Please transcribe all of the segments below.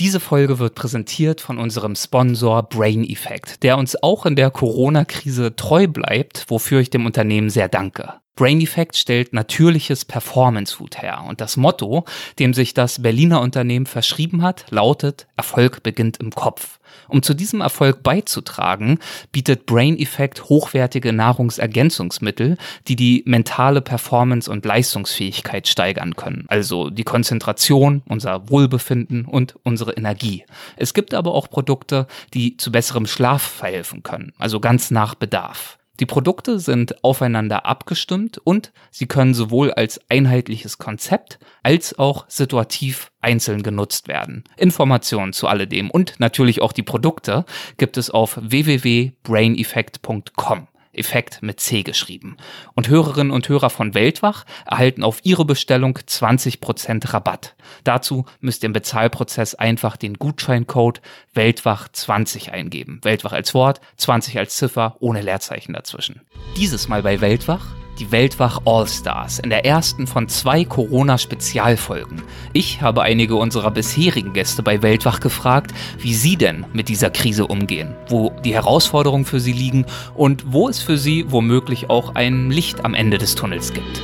Diese Folge wird präsentiert von unserem Sponsor Brain Effect, der uns auch in der Corona-Krise treu bleibt, wofür ich dem Unternehmen sehr danke. Brain Effect stellt natürliches Performance Food her und das Motto, dem sich das Berliner Unternehmen verschrieben hat, lautet Erfolg beginnt im Kopf. Um zu diesem Erfolg beizutragen, bietet Brain Effect hochwertige Nahrungsergänzungsmittel, die die mentale Performance und Leistungsfähigkeit steigern können, also die Konzentration, unser Wohlbefinden und unsere Energie. Es gibt aber auch Produkte, die zu besserem Schlaf verhelfen können, also ganz nach Bedarf. Die Produkte sind aufeinander abgestimmt und sie können sowohl als einheitliches Konzept als auch situativ einzeln genutzt werden. Informationen zu alledem und natürlich auch die Produkte gibt es auf www.braineffect.com. Effekt mit C geschrieben. Und Hörerinnen und Hörer von Weltwach erhalten auf ihre Bestellung 20% Rabatt. Dazu müsst ihr im Bezahlprozess einfach den Gutscheincode Weltwach20 eingeben. Weltwach als Wort, 20 als Ziffer, ohne Leerzeichen dazwischen. Dieses Mal bei Weltwach die Weltwach All-Stars in der ersten von zwei Corona-Spezialfolgen. Ich habe einige unserer bisherigen Gäste bei Weltwach gefragt, wie sie denn mit dieser Krise umgehen, wo die Herausforderungen für sie liegen und wo es für sie womöglich auch ein Licht am Ende des Tunnels gibt.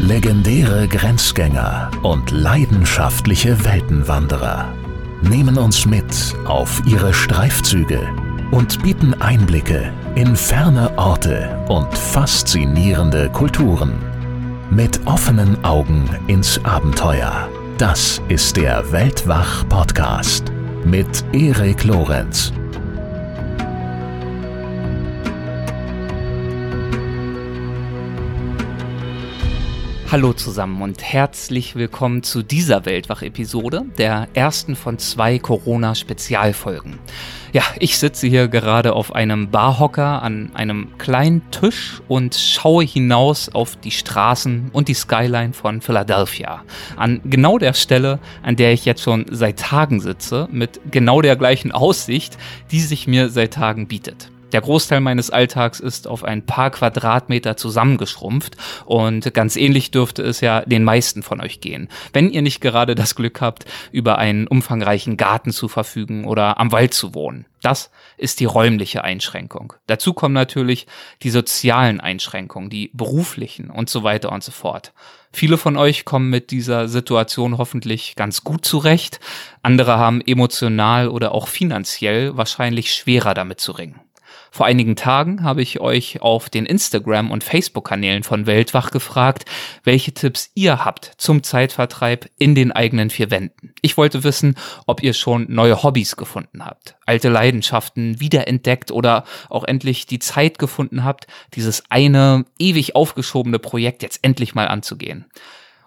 Legendäre Grenzgänger und leidenschaftliche Weltenwanderer nehmen uns mit auf ihre Streifzüge und bieten Einblicke in ferne Orte und faszinierende Kulturen. Mit offenen Augen ins Abenteuer. Das ist der Weltwach-Podcast mit Erik Lorenz. Hallo zusammen und herzlich willkommen zu dieser Weltwach-Episode, der ersten von zwei Corona-Spezialfolgen. Ja, ich sitze hier gerade auf einem Barhocker an einem kleinen Tisch und schaue hinaus auf die Straßen und die Skyline von Philadelphia. An genau der Stelle, an der ich jetzt schon seit Tagen sitze, mit genau der gleichen Aussicht, die sich mir seit Tagen bietet. Der Großteil meines Alltags ist auf ein paar Quadratmeter zusammengeschrumpft und ganz ähnlich dürfte es ja den meisten von euch gehen. Wenn ihr nicht gerade das Glück habt, über einen umfangreichen Garten zu verfügen oder am Wald zu wohnen. Das ist die räumliche Einschränkung. Dazu kommen natürlich die sozialen Einschränkungen, die beruflichen und so weiter und so fort. Viele von euch kommen mit dieser Situation hoffentlich ganz gut zurecht. Andere haben emotional oder auch finanziell wahrscheinlich schwerer damit zu ringen. Vor einigen Tagen habe ich euch auf den Instagram- und Facebook-Kanälen von Weltwach gefragt, welche Tipps ihr habt zum Zeitvertreib in den eigenen vier Wänden. Ich wollte wissen, ob ihr schon neue Hobbys gefunden habt, alte Leidenschaften wiederentdeckt oder auch endlich die Zeit gefunden habt, dieses eine ewig aufgeschobene Projekt jetzt endlich mal anzugehen.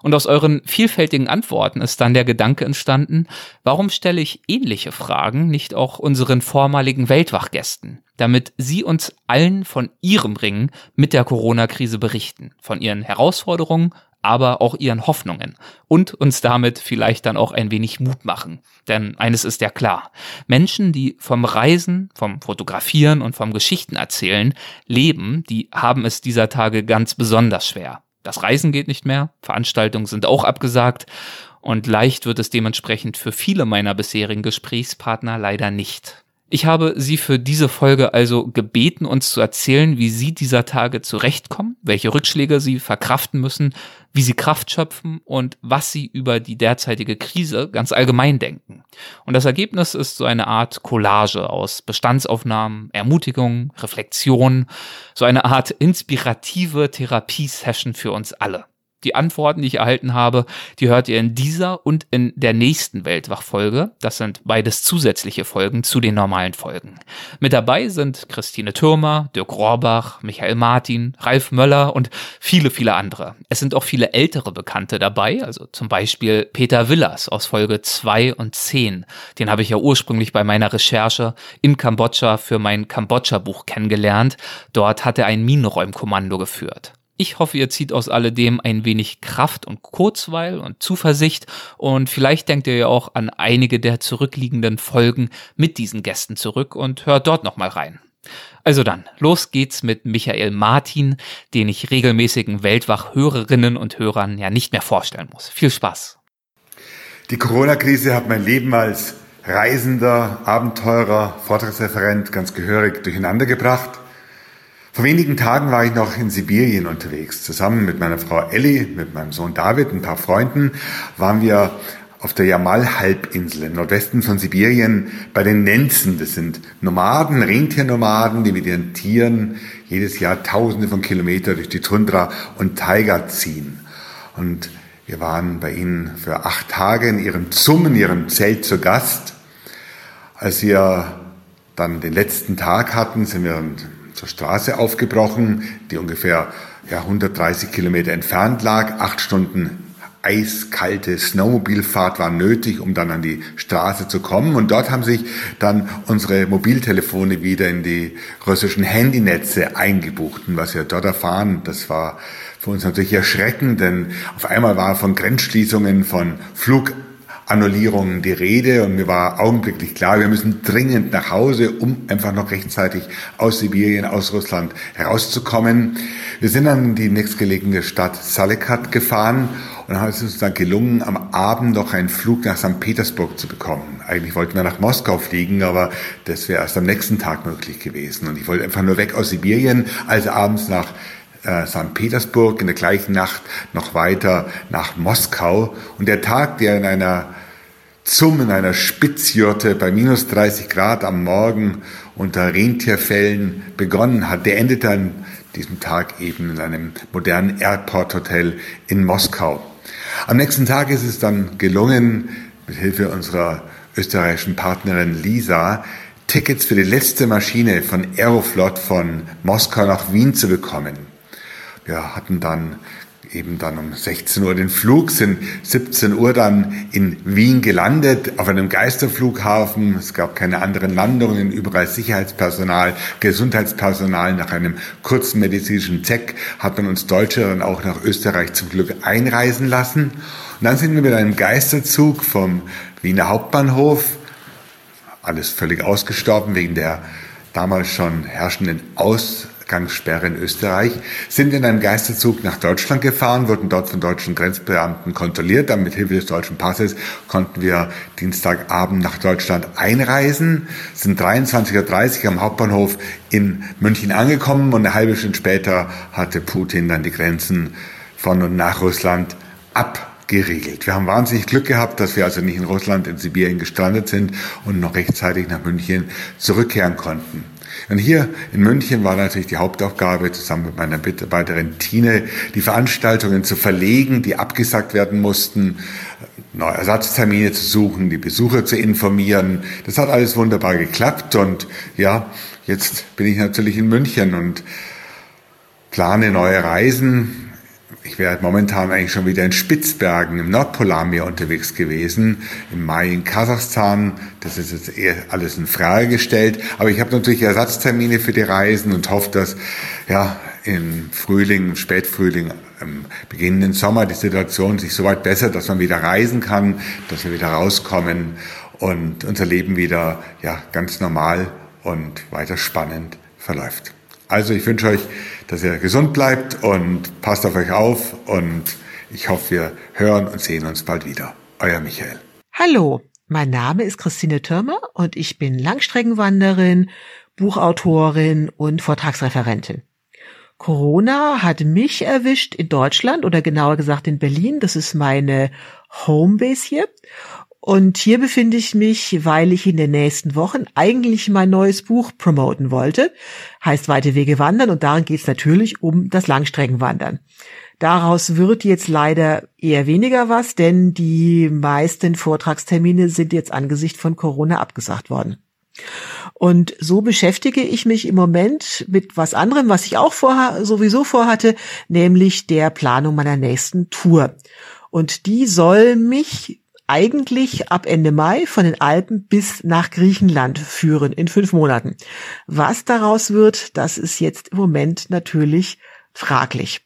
Und aus euren vielfältigen Antworten ist dann der Gedanke entstanden, warum stelle ich ähnliche Fragen nicht auch unseren vormaligen Weltwachgästen, damit sie uns allen von ihrem Ringen mit der Corona-Krise berichten, von ihren Herausforderungen, aber auch ihren Hoffnungen und uns damit vielleicht dann auch ein wenig Mut machen. Denn eines ist ja klar, Menschen, die vom Reisen, vom Fotografieren und vom Geschichten erzählen leben, die haben es dieser Tage ganz besonders schwer. Das Reisen geht nicht mehr, Veranstaltungen sind auch abgesagt und leicht wird es dementsprechend für viele meiner bisherigen Gesprächspartner leider nicht. Ich habe Sie für diese Folge also gebeten, uns zu erzählen, wie Sie dieser Tage zurechtkommen, welche Rückschläge Sie verkraften müssen, wie Sie Kraft schöpfen und was Sie über die derzeitige Krise ganz allgemein denken. Und das Ergebnis ist so eine Art Collage aus Bestandsaufnahmen, Ermutigungen, Reflexionen, so eine Art inspirative Therapiesession für uns alle. Die Antworten, die ich erhalten habe, die hört ihr in dieser und in der nächsten Weltwachfolge. Das sind beides zusätzliche Folgen zu den normalen Folgen. Mit dabei sind Christine Türmer, Dirk Rohrbach, Michael Martin, Ralf Möller und viele, viele andere. Es sind auch viele ältere Bekannte dabei, also zum Beispiel Peter Willers aus Folge 2 und 10. Den habe ich ja ursprünglich bei meiner Recherche in Kambodscha für mein Kambodscha-Buch kennengelernt. Dort hat er ein Minenräumkommando geführt. Ich hoffe, ihr zieht aus alledem ein wenig Kraft und Kurzweil und Zuversicht und vielleicht denkt ihr ja auch an einige der zurückliegenden Folgen mit diesen Gästen zurück und hört dort nochmal rein. Also dann, los geht's mit Michael Martin, den ich regelmäßigen Weltwach-Hörerinnen und Hörern ja nicht mehr vorstellen muss. Viel Spaß. Die Corona-Krise hat mein Leben als Reisender, Abenteurer, Vortragsreferent ganz gehörig durcheinander gebracht. Vor wenigen Tagen war ich noch in Sibirien unterwegs. Zusammen mit meiner Frau Elli, mit meinem Sohn David, ein paar Freunden waren wir auf der Jamal-Halbinsel im Nordwesten von Sibirien bei den Nenzen. Das sind Nomaden, Rentiernomaden, die mit ihren Tieren jedes Jahr Tausende von Kilometern durch die Tundra und Taiga ziehen. Und wir waren bei ihnen für acht Tage in ihrem Zum, in ihrem Zelt zu Gast. Als wir dann den letzten Tag hatten, sind wir zur Straße aufgebrochen, die ungefähr ja, 130 Kilometer entfernt lag. Acht Stunden eiskalte Snowmobilfahrt war nötig, um dann an die Straße zu kommen. Und dort haben sich dann unsere Mobiltelefone wieder in die russischen Handynetze eingebucht. Und was wir dort erfahren, das war für uns natürlich erschreckend, denn auf einmal war von Grenzschließungen, von Flug Annullierungen die Rede und mir war augenblicklich klar, wir müssen dringend nach Hause, um einfach noch rechtzeitig aus Sibirien, aus Russland herauszukommen. Wir sind dann in die nächstgelegene Stadt Salekat gefahren und ist es uns dann gelungen, am Abend noch einen Flug nach St. Petersburg zu bekommen. Eigentlich wollten wir nach Moskau fliegen, aber das wäre erst am nächsten Tag möglich gewesen. Und ich wollte einfach nur weg aus Sibirien, also abends nach äh, St. Petersburg, in der gleichen Nacht noch weiter nach Moskau. Und der Tag, der in einer zum in einer Spitzjurte bei minus 30 Grad am Morgen unter Rentierfällen begonnen hat, der endet an diesem Tag eben in einem modernen Airport-Hotel in Moskau. Am nächsten Tag ist es dann gelungen, mit Hilfe unserer österreichischen Partnerin Lisa, Tickets für die letzte Maschine von Aeroflot von Moskau nach Wien zu bekommen. Wir hatten dann eben dann um 16 Uhr den Flug, sind 17 Uhr dann in Wien gelandet, auf einem Geisterflughafen. Es gab keine anderen Landungen, überall Sicherheitspersonal, Gesundheitspersonal. Nach einem kurzen medizinischen Check hat man uns Deutsche dann auch nach Österreich zum Glück einreisen lassen. Und dann sind wir mit einem Geisterzug vom Wiener Hauptbahnhof, alles völlig ausgestorben wegen der damals schon herrschenden Aus Ausgangssperre in Österreich, sind in einem Geisterzug nach Deutschland gefahren, wurden dort von deutschen Grenzbeamten kontrolliert. Dann mit Hilfe des deutschen Passes konnten wir Dienstagabend nach Deutschland einreisen, sind 23.30 Uhr am Hauptbahnhof in München angekommen und eine halbe Stunde später hatte Putin dann die Grenzen von und nach Russland abgeriegelt. Wir haben wahnsinnig Glück gehabt, dass wir also nicht in Russland, in Sibirien gestrandet sind und noch rechtzeitig nach München zurückkehren konnten. Und hier in München war natürlich die Hauptaufgabe, zusammen mit meiner Mitarbeiterin Tine, die Veranstaltungen zu verlegen, die abgesagt werden mussten, neue Ersatztermine zu suchen, die Besucher zu informieren. Das hat alles wunderbar geklappt und ja, jetzt bin ich natürlich in München und plane neue Reisen, ich wäre momentan eigentlich schon wieder in Spitzbergen im Nordpolarmeer unterwegs gewesen, im Mai in Kasachstan. Das ist jetzt eher alles in Frage gestellt. Aber ich habe natürlich Ersatztermine für die Reisen und hoffe, dass ja im Frühling, Spätfrühling, im beginnenden Sommer die Situation sich so weit bessert, dass man wieder reisen kann, dass wir wieder rauskommen und unser Leben wieder ja ganz normal und weiter spannend verläuft. Also ich wünsche euch, dass ihr gesund bleibt und passt auf euch auf und ich hoffe, wir hören und sehen uns bald wieder. Euer Michael. Hallo, mein Name ist Christine Türmer und ich bin Langstreckenwanderin, Buchautorin und Vortragsreferentin. Corona hat mich erwischt in Deutschland oder genauer gesagt in Berlin. Das ist meine Homebase hier. Und hier befinde ich mich, weil ich in den nächsten Wochen eigentlich mein neues Buch promoten wollte. Heißt Weite Wege wandern und darin geht es natürlich um das Langstreckenwandern. Daraus wird jetzt leider eher weniger was, denn die meisten Vortragstermine sind jetzt angesichts von Corona abgesagt worden. Und so beschäftige ich mich im Moment mit was anderem, was ich auch vorha sowieso vorhatte, nämlich der Planung meiner nächsten Tour. Und die soll mich eigentlich ab Ende Mai von den Alpen bis nach Griechenland führen in fünf Monaten. Was daraus wird, das ist jetzt im Moment natürlich fraglich.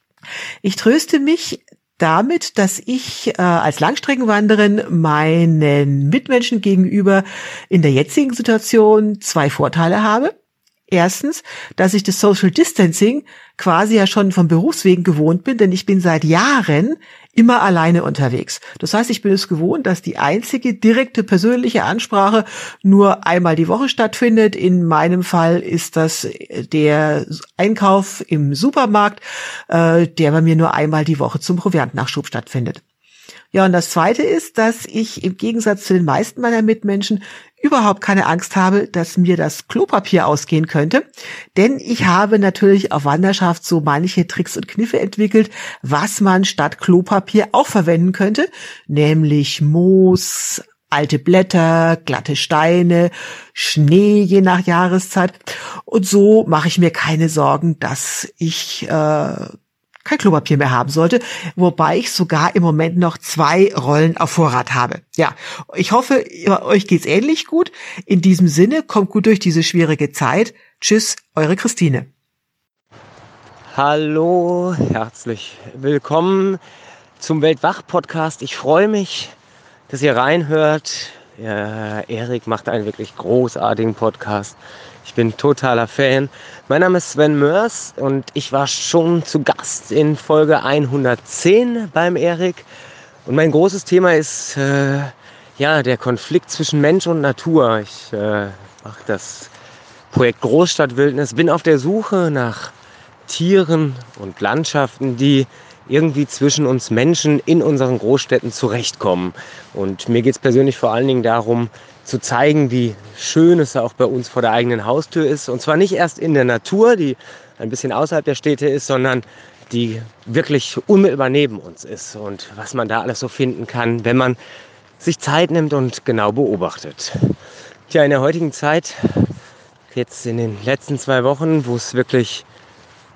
Ich tröste mich damit, dass ich äh, als Langstreckenwanderin meinen Mitmenschen gegenüber in der jetzigen Situation zwei Vorteile habe. Erstens, dass ich das Social Distancing quasi ja schon vom Berufswegen gewohnt bin, denn ich bin seit Jahren immer alleine unterwegs. Das heißt, ich bin es gewohnt, dass die einzige direkte persönliche Ansprache nur einmal die Woche stattfindet. In meinem Fall ist das der Einkauf im Supermarkt, äh, der bei mir nur einmal die Woche zum Proviantnachschub stattfindet. Ja, und das Zweite ist, dass ich im Gegensatz zu den meisten meiner Mitmenschen überhaupt keine Angst habe, dass mir das Klopapier ausgehen könnte. Denn ich habe natürlich auf Wanderschaft so manche Tricks und Kniffe entwickelt, was man statt Klopapier auch verwenden könnte, nämlich Moos, alte Blätter, glatte Steine, Schnee je nach Jahreszeit. Und so mache ich mir keine Sorgen, dass ich äh, kein Klopapier mehr haben sollte, wobei ich sogar im Moment noch zwei Rollen auf Vorrat habe. Ja, ich hoffe, euch geht's ähnlich gut. In diesem Sinne, kommt gut durch diese schwierige Zeit. Tschüss, eure Christine. Hallo, herzlich willkommen zum Weltwach-Podcast. Ich freue mich, dass ihr reinhört. Ja, Erik macht einen wirklich großartigen Podcast. Ich bin totaler Fan. Mein Name ist Sven Mörs und ich war schon zu Gast in Folge 110 beim Erik. Und mein großes Thema ist äh, ja der Konflikt zwischen Mensch und Natur. Ich äh, mache das Projekt Großstadtwildnis, bin auf der Suche nach Tieren und Landschaften, die irgendwie zwischen uns Menschen in unseren Großstädten zurechtkommen. Und mir geht es persönlich vor allen Dingen darum, zu zeigen, wie schön es auch bei uns vor der eigenen Haustür ist. Und zwar nicht erst in der Natur, die ein bisschen außerhalb der Städte ist, sondern die wirklich unmittelbar neben uns ist und was man da alles so finden kann, wenn man sich Zeit nimmt und genau beobachtet. Tja, in der heutigen Zeit, jetzt in den letzten zwei Wochen, wo es wirklich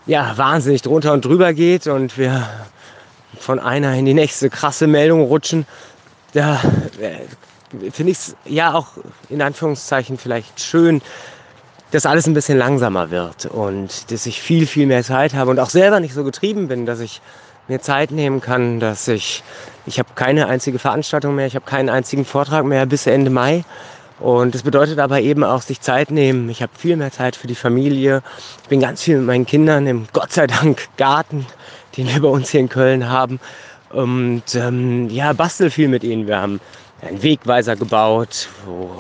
ja, wahnsinnig drunter und drüber geht und wir von einer in die nächste krasse Meldung rutschen, da äh, finde ich es ja auch in Anführungszeichen vielleicht schön, dass alles ein bisschen langsamer wird und dass ich viel, viel mehr Zeit habe und auch selber nicht so getrieben bin, dass ich mir Zeit nehmen kann, dass ich, ich habe keine einzige Veranstaltung mehr, ich habe keinen einzigen Vortrag mehr bis Ende Mai. Und das bedeutet aber eben auch sich Zeit nehmen. Ich habe viel mehr Zeit für die Familie. Ich bin ganz viel mit meinen Kindern im Gott sei Dank Garten, den wir bei uns hier in Köln haben. Und ähm, ja, bastel viel mit ihnen. Wir haben einen Wegweiser gebaut, wo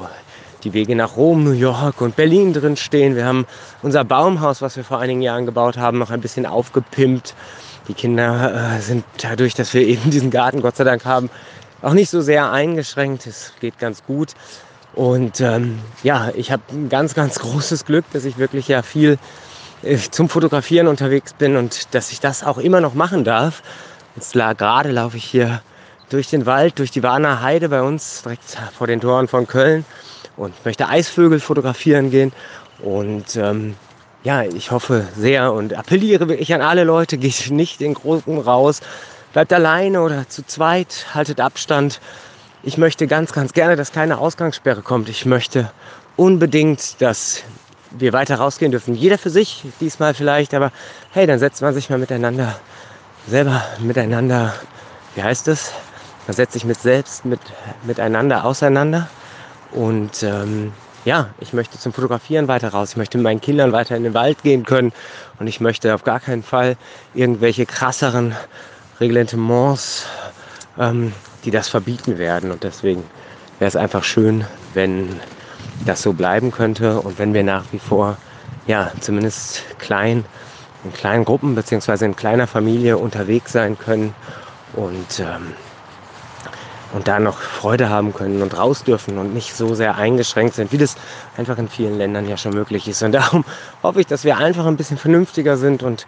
die Wege nach Rom, New York und Berlin drin stehen. Wir haben unser Baumhaus, was wir vor einigen Jahren gebaut haben, noch ein bisschen aufgepimpt. Die Kinder äh, sind dadurch, dass wir eben diesen Garten Gott sei Dank haben, auch nicht so sehr eingeschränkt. Es geht ganz gut. Und ähm, ja, ich habe ein ganz, ganz großes Glück, dass ich wirklich ja viel äh, zum Fotografieren unterwegs bin und dass ich das auch immer noch machen darf. Jetzt gerade laufe ich hier durch den Wald, durch die Warner Heide bei uns, direkt vor den Toren von Köln und möchte Eisvögel fotografieren gehen. Und ähm, ja, ich hoffe sehr und appelliere wirklich an alle Leute, geht nicht in Gruppen raus, bleibt alleine oder zu zweit, haltet Abstand. Ich möchte ganz, ganz gerne, dass keine Ausgangssperre kommt. Ich möchte unbedingt, dass wir weiter rausgehen dürfen. Jeder für sich, diesmal vielleicht, aber hey, dann setzt man sich mal miteinander, selber miteinander, wie heißt es? Man setzt sich mit selbst, mit, miteinander auseinander. Und ähm, ja, ich möchte zum Fotografieren weiter raus. Ich möchte mit meinen Kindern weiter in den Wald gehen können. Und ich möchte auf gar keinen Fall irgendwelche krasseren Reglementements, ähm, die das verbieten werden. Und deswegen wäre es einfach schön, wenn das so bleiben könnte und wenn wir nach wie vor, ja, zumindest klein, in kleinen Gruppen beziehungsweise in kleiner Familie unterwegs sein können und ähm, und da noch Freude haben können und raus dürfen und nicht so sehr eingeschränkt sind, wie das einfach in vielen Ländern ja schon möglich ist. Und darum hoffe ich, dass wir einfach ein bisschen vernünftiger sind und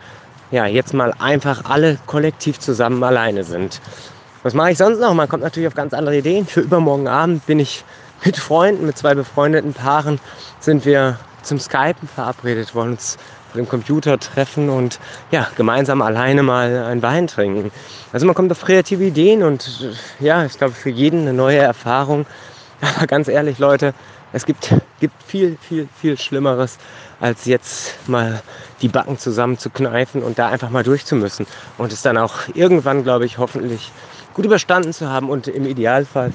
ja, jetzt mal einfach alle kollektiv zusammen alleine sind. Was mache ich sonst noch? Man kommt natürlich auf ganz andere Ideen. Für übermorgen Abend bin ich mit Freunden, mit zwei befreundeten Paaren, sind wir zum Skypen verabredet, wollen uns vor dem Computer treffen und ja, gemeinsam alleine mal ein Wein trinken. Also man kommt auf kreative Ideen und ja, ich glaube für jeden eine neue Erfahrung. Aber ganz ehrlich, Leute, es gibt, gibt viel, viel, viel Schlimmeres, als jetzt mal die Backen zusammenzukneifen und da einfach mal durchzumüssen. Und es dann auch irgendwann, glaube ich, hoffentlich gut überstanden zu haben und im Idealfall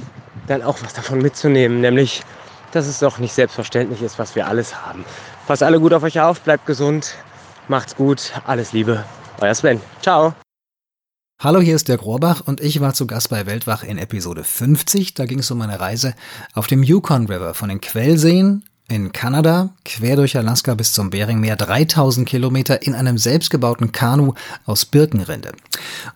dann auch was davon mitzunehmen, nämlich dass es doch nicht selbstverständlich ist, was wir alles haben. Passt alle gut auf euch auf, bleibt gesund, macht's gut, alles Liebe. Euer Sven. Ciao. Hallo, hier ist Dirk Rohrbach und ich war zu Gast bei Weltwach in Episode 50. Da ging es um meine Reise auf dem Yukon River von den Quellseen in Kanada, quer durch Alaska bis zum Beringmeer, 3000 Kilometer in einem selbstgebauten Kanu aus Birkenrinde.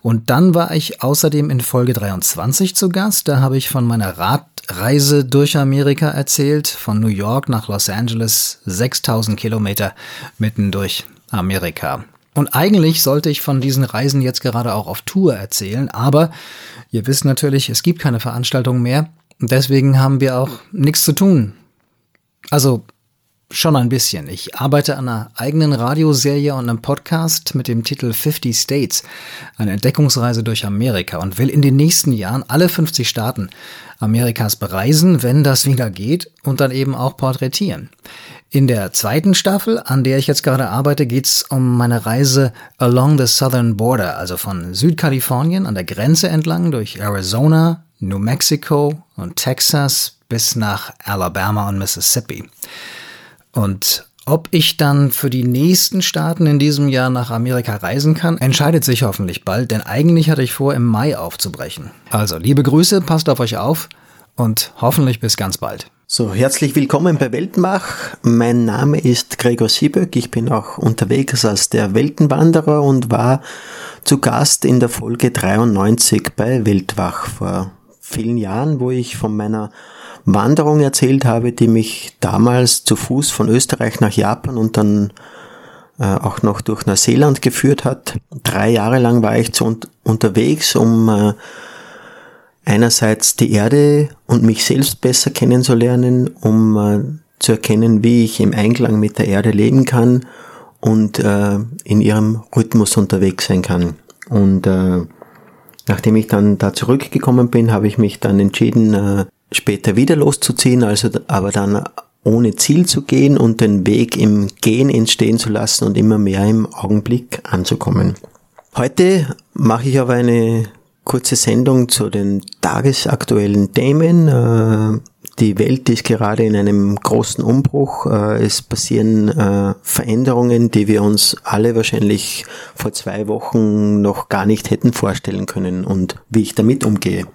Und dann war ich außerdem in Folge 23 zu Gast. Da habe ich von meiner Radreise durch Amerika erzählt, von New York nach Los Angeles, 6000 Kilometer mitten durch Amerika. Und eigentlich sollte ich von diesen Reisen jetzt gerade auch auf Tour erzählen, aber ihr wisst natürlich, es gibt keine Veranstaltungen mehr. Deswegen haben wir auch nichts zu tun also schon ein bisschen. Ich arbeite an einer eigenen Radioserie und einem Podcast mit dem Titel 50 States, eine Entdeckungsreise durch Amerika und will in den nächsten Jahren alle 50 Staaten Amerikas bereisen, wenn das wieder geht und dann eben auch porträtieren. In der zweiten Staffel, an der ich jetzt gerade arbeite, geht's um meine Reise along the southern border, also von Südkalifornien an der Grenze entlang durch Arizona, New Mexico und Texas bis nach Alabama und Mississippi. Und ob ich dann für die nächsten Staaten in diesem Jahr nach Amerika reisen kann, entscheidet sich hoffentlich bald, denn eigentlich hatte ich vor, im Mai aufzubrechen. Also, liebe Grüße, passt auf euch auf und hoffentlich bis ganz bald. So, herzlich willkommen bei Weltmach. Mein Name ist Gregor Sieböck. Ich bin auch unterwegs als der Weltenwanderer und war zu Gast in der Folge 93 bei Weltwach vor vielen Jahren, wo ich von meiner Wanderung erzählt habe, die mich damals zu Fuß von Österreich nach Japan und dann äh, auch noch durch Neuseeland geführt hat. Drei Jahre lang war ich unterwegs, um äh, einerseits die Erde und mich selbst besser kennenzulernen, um äh, zu erkennen, wie ich im Einklang mit der Erde leben kann und in ihrem Rhythmus unterwegs sein kann. Und nachdem ich dann da zurückgekommen bin, habe ich mich dann entschieden, später wieder loszuziehen, also aber dann ohne Ziel zu gehen und den Weg im Gehen entstehen zu lassen und immer mehr im Augenblick anzukommen. Heute mache ich aber eine kurze Sendung zu den tagesaktuellen Themen. Äh, die Welt ist gerade in einem großen Umbruch. Äh, es passieren äh, Veränderungen, die wir uns alle wahrscheinlich vor zwei Wochen noch gar nicht hätten vorstellen können und wie ich damit umgehe.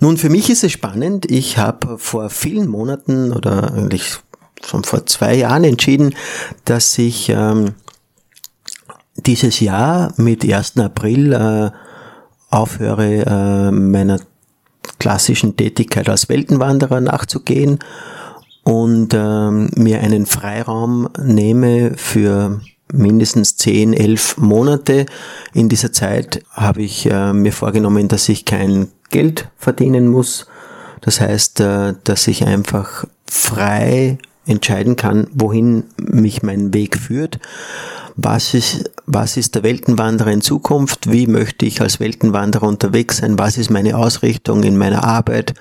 Nun, für mich ist es spannend. Ich habe vor vielen Monaten oder eigentlich schon vor zwei Jahren entschieden, dass ich ähm, dieses Jahr mit 1. April äh, aufhöre, äh, meiner klassischen Tätigkeit als Weltenwanderer nachzugehen und ähm, mir einen Freiraum nehme für mindestens 10, 11 Monate. In dieser Zeit habe ich äh, mir vorgenommen, dass ich kein Geld verdienen muss. Das heißt, äh, dass ich einfach frei entscheiden kann, wohin mich mein Weg führt. Was ist, was ist der Weltenwanderer in Zukunft? Wie möchte ich als Weltenwanderer unterwegs sein? Was ist meine Ausrichtung in meiner Arbeit?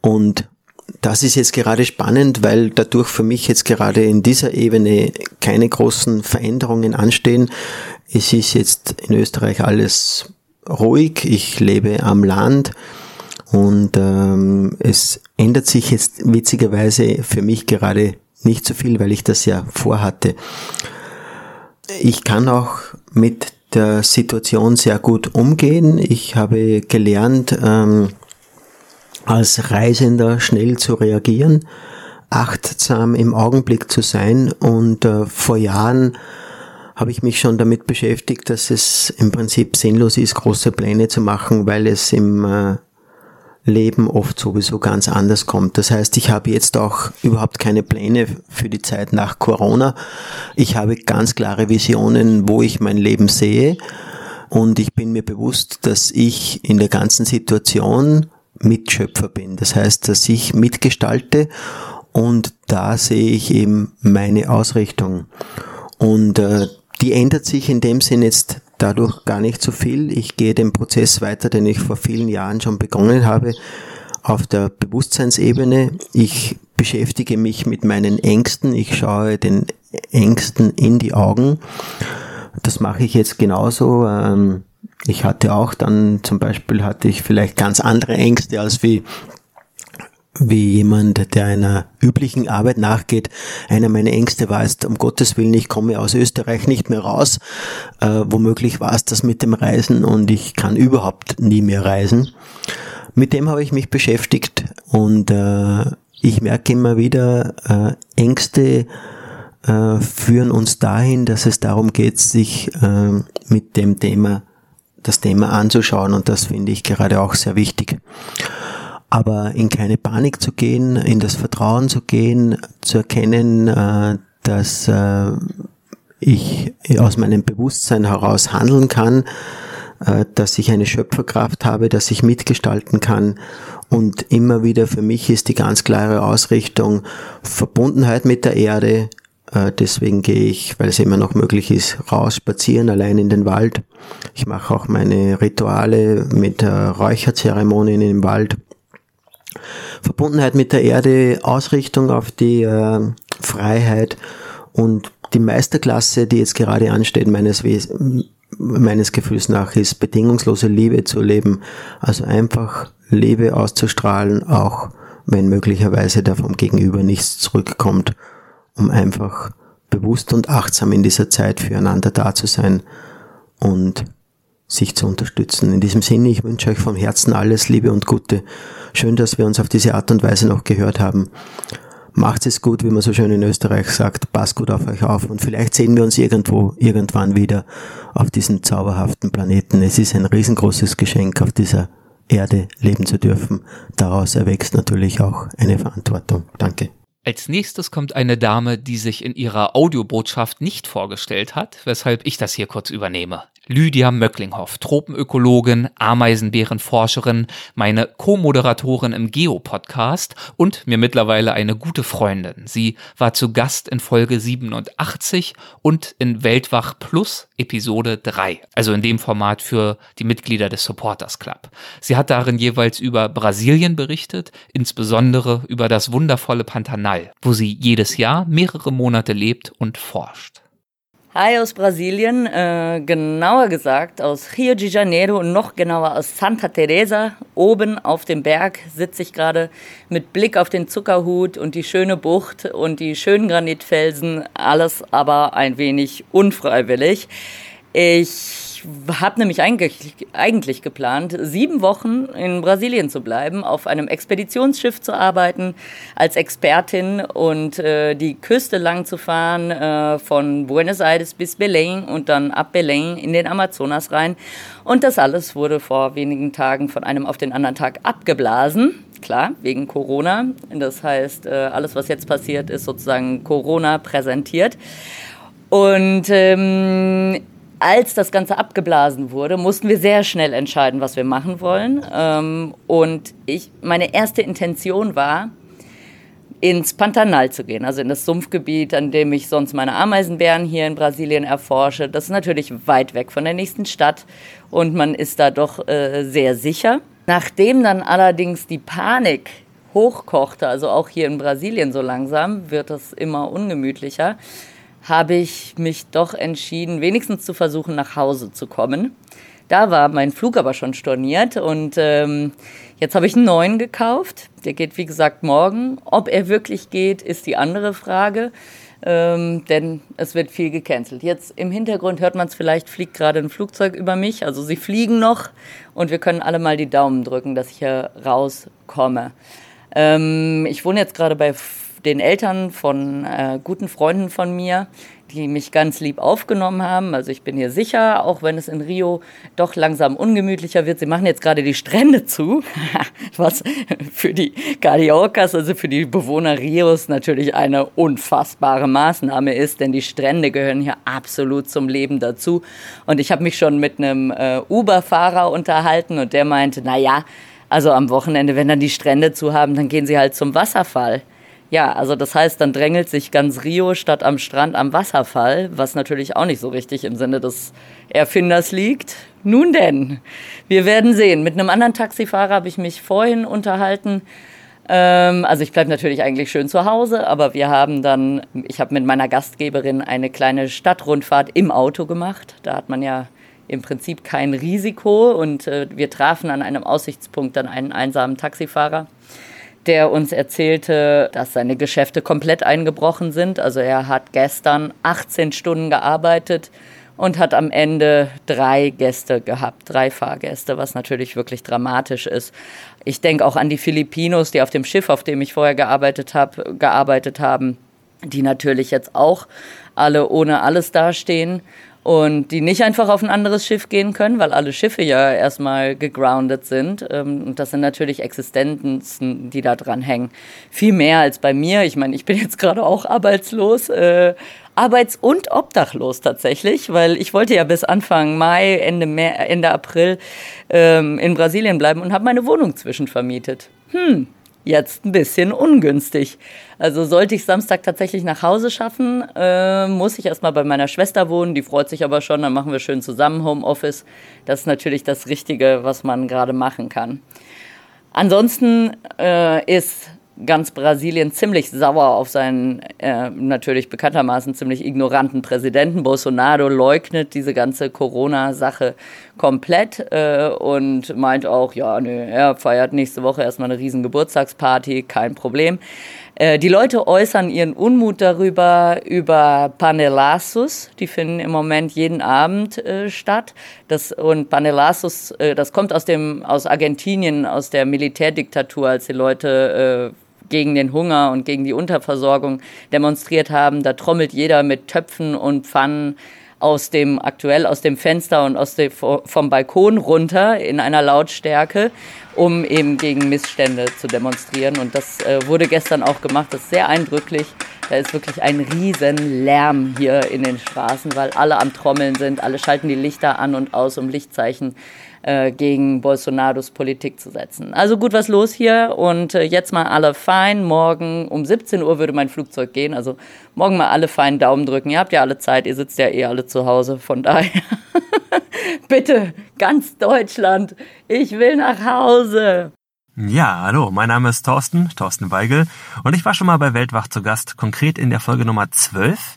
Und das ist jetzt gerade spannend, weil dadurch für mich jetzt gerade in dieser Ebene keine großen Veränderungen anstehen. Es ist jetzt in Österreich alles ruhig, ich lebe am Land und ähm, es ändert sich jetzt witzigerweise für mich gerade nicht so viel, weil ich das ja vorhatte. Ich kann auch mit der Situation sehr gut umgehen. Ich habe gelernt, ähm, als Reisender schnell zu reagieren, achtsam im Augenblick zu sein und äh, vor Jahren habe ich mich schon damit beschäftigt, dass es im Prinzip sinnlos ist, große Pläne zu machen, weil es im äh, Leben oft sowieso ganz anders kommt. Das heißt, ich habe jetzt auch überhaupt keine Pläne für die Zeit nach Corona. Ich habe ganz klare Visionen, wo ich mein Leben sehe. Und ich bin mir bewusst, dass ich in der ganzen Situation Mitschöpfer bin. Das heißt, dass ich mitgestalte und da sehe ich eben meine Ausrichtung. Und äh, die ändert sich in dem Sinn jetzt dadurch gar nicht so viel. Ich gehe den Prozess weiter, den ich vor vielen Jahren schon begonnen habe, auf der Bewusstseinsebene. Ich beschäftige mich mit meinen Ängsten. Ich schaue den Ängsten in die Augen. Das mache ich jetzt genauso. Ähm, ich hatte auch dann zum Beispiel hatte ich vielleicht ganz andere Ängste als wie wie jemand, der einer üblichen Arbeit nachgeht. Einer meiner Ängste war es, um Gottes Willen, ich komme aus Österreich nicht mehr raus. Äh, womöglich war es das mit dem Reisen und ich kann überhaupt nie mehr reisen. Mit dem habe ich mich beschäftigt und äh, ich merke immer wieder, äh, Ängste äh, führen uns dahin, dass es darum geht, sich äh, mit dem Thema, das Thema anzuschauen und das finde ich gerade auch sehr wichtig. Aber in keine Panik zu gehen, in das Vertrauen zu gehen, zu erkennen, äh, dass äh, ich aus meinem Bewusstsein heraus handeln kann, äh, dass ich eine Schöpferkraft habe, dass ich mitgestalten kann. Und immer wieder für mich ist die ganz klare Ausrichtung Verbundenheit mit der Erde. Äh, deswegen gehe ich, weil es immer noch möglich ist, raus spazieren, allein in den Wald. Ich mache auch meine Rituale mit Räucherzeremonien im Wald. Verbundenheit mit der Erde, Ausrichtung auf die äh, Freiheit und die Meisterklasse, die jetzt gerade ansteht, meines, meines Gefühls nach, ist bedingungslose Liebe zu leben. Also einfach Liebe auszustrahlen, auch wenn möglicherweise da vom Gegenüber nichts zurückkommt, um einfach bewusst und achtsam in dieser Zeit füreinander da zu sein und sich zu unterstützen. In diesem Sinne, ich wünsche euch vom Herzen alles Liebe und Gute. Schön, dass wir uns auf diese Art und Weise noch gehört haben. Macht es gut, wie man so schön in Österreich sagt. Passt gut auf euch auf und vielleicht sehen wir uns irgendwo, irgendwann wieder auf diesem zauberhaften Planeten. Es ist ein riesengroßes Geschenk, auf dieser Erde leben zu dürfen. Daraus erwächst natürlich auch eine Verantwortung. Danke. Als nächstes kommt eine Dame, die sich in ihrer Audiobotschaft nicht vorgestellt hat, weshalb ich das hier kurz übernehme. Lydia Möcklinghoff, Tropenökologin, Ameisenbärenforscherin, meine Co-Moderatorin im Geo-Podcast und mir mittlerweile eine gute Freundin. Sie war zu Gast in Folge 87 und in Weltwach Plus Episode 3, also in dem Format für die Mitglieder des Supporters Club. Sie hat darin jeweils über Brasilien berichtet, insbesondere über das wundervolle Pantanal, wo sie jedes Jahr mehrere Monate lebt und forscht. Hi aus Brasilien, äh, genauer gesagt aus Rio de Janeiro und noch genauer aus Santa Teresa. Oben auf dem Berg sitze ich gerade mit Blick auf den Zuckerhut und die schöne Bucht und die schönen Granitfelsen, alles aber ein wenig unfreiwillig. Ich habe nämlich eigentlich, eigentlich geplant, sieben Wochen in Brasilien zu bleiben, auf einem Expeditionsschiff zu arbeiten, als Expertin und äh, die Küste lang zu fahren, äh, von Buenos Aires bis Belém und dann ab Belém in den Amazonas rein. Und das alles wurde vor wenigen Tagen von einem auf den anderen Tag abgeblasen. Klar, wegen Corona. Das heißt, äh, alles, was jetzt passiert, ist sozusagen Corona präsentiert. Und ähm, als das Ganze abgeblasen wurde, mussten wir sehr schnell entscheiden, was wir machen wollen. Ähm, und ich, meine erste Intention war, ins Pantanal zu gehen, also in das Sumpfgebiet, an dem ich sonst meine Ameisenbären hier in Brasilien erforsche. Das ist natürlich weit weg von der nächsten Stadt und man ist da doch äh, sehr sicher. Nachdem dann allerdings die Panik hochkochte, also auch hier in Brasilien so langsam, wird das immer ungemütlicher, habe ich mich doch entschieden, wenigstens zu versuchen, nach Hause zu kommen. Da war mein Flug aber schon storniert und ähm, jetzt habe ich einen neuen gekauft. Der geht, wie gesagt, morgen. Ob er wirklich geht, ist die andere Frage, ähm, denn es wird viel gecancelt. Jetzt im Hintergrund hört man es vielleicht, fliegt gerade ein Flugzeug über mich. Also sie fliegen noch und wir können alle mal die Daumen drücken, dass ich hier rauskomme. Ähm, ich wohne jetzt gerade bei den Eltern von äh, guten Freunden von mir, die mich ganz lieb aufgenommen haben. Also ich bin hier sicher, auch wenn es in Rio doch langsam ungemütlicher wird. Sie machen jetzt gerade die Strände zu, was für die Cariocas, also für die Bewohner Rios natürlich eine unfassbare Maßnahme ist, denn die Strände gehören hier absolut zum Leben dazu. Und ich habe mich schon mit einem äh, Uber-Fahrer unterhalten und der meinte, na ja, also am Wochenende, wenn dann die Strände zu haben, dann gehen sie halt zum Wasserfall. Ja, also das heißt, dann drängelt sich ganz Rio statt am Strand am Wasserfall, was natürlich auch nicht so richtig im Sinne des Erfinders liegt. Nun denn, wir werden sehen. Mit einem anderen Taxifahrer habe ich mich vorhin unterhalten. Ähm, also ich bleibe natürlich eigentlich schön zu Hause, aber wir haben dann, ich habe mit meiner Gastgeberin eine kleine Stadtrundfahrt im Auto gemacht. Da hat man ja im Prinzip kein Risiko und äh, wir trafen an einem Aussichtspunkt dann einen einsamen Taxifahrer der uns erzählte, dass seine Geschäfte komplett eingebrochen sind. Also er hat gestern 18 Stunden gearbeitet und hat am Ende drei Gäste gehabt, drei Fahrgäste, was natürlich wirklich dramatisch ist. Ich denke auch an die Filipinos, die auf dem Schiff, auf dem ich vorher gearbeitet habe, gearbeitet haben, die natürlich jetzt auch alle ohne alles dastehen und die nicht einfach auf ein anderes Schiff gehen können, weil alle Schiffe ja erstmal gegroundet sind. Ähm, und das sind natürlich Existenzen, die da dran hängen. Viel mehr als bei mir. Ich meine, ich bin jetzt gerade auch arbeitslos. Äh, arbeits- und obdachlos tatsächlich, weil ich wollte ja bis Anfang Mai, Ende, Mai, Ende April ähm, in Brasilien bleiben und habe meine Wohnung zwischenvermietet. Hm, jetzt ein bisschen ungünstig. Also sollte ich Samstag tatsächlich nach Hause schaffen, äh, muss ich erstmal bei meiner Schwester wohnen. Die freut sich aber schon, dann machen wir schön zusammen Homeoffice. Das ist natürlich das Richtige, was man gerade machen kann. Ansonsten äh, ist ganz Brasilien ziemlich sauer auf seinen äh, natürlich bekanntermaßen ziemlich ignoranten Präsidenten. Bolsonaro leugnet diese ganze Corona-Sache komplett äh, und meint auch, ja, nö, er feiert nächste Woche erstmal eine riesen Geburtstagsparty, kein Problem. Äh, die Leute äußern ihren Unmut darüber, über Panelasus. Die finden im Moment jeden Abend äh, statt. Das, und Panelasus, äh, das kommt aus, dem, aus Argentinien, aus der Militärdiktatur, als die Leute gegen den Hunger und gegen die Unterversorgung demonstriert haben. Da trommelt jeder mit Töpfen und Pfannen aus dem aktuell aus dem Fenster und aus dem, vom Balkon runter in einer Lautstärke, um eben gegen Missstände zu demonstrieren. Und das äh, wurde gestern auch gemacht. Das ist sehr eindrücklich. Da ist wirklich ein riesen Lärm hier in den Straßen, weil alle am Trommeln sind. Alle schalten die Lichter an und aus, um Lichtzeichen äh, gegen Bolsonaros Politik zu setzen. Also gut, was los hier und äh, jetzt mal alle fein. Morgen um 17 Uhr würde mein Flugzeug gehen. Also morgen mal alle fein Daumen drücken. Ihr habt ja alle Zeit, ihr sitzt ja eh alle zu Hause. Von daher, bitte, ganz Deutschland, ich will nach Hause. Ja, hallo, mein Name ist Thorsten, Thorsten Weigel und ich war schon mal bei Weltwach zu Gast, konkret in der Folge Nummer 12.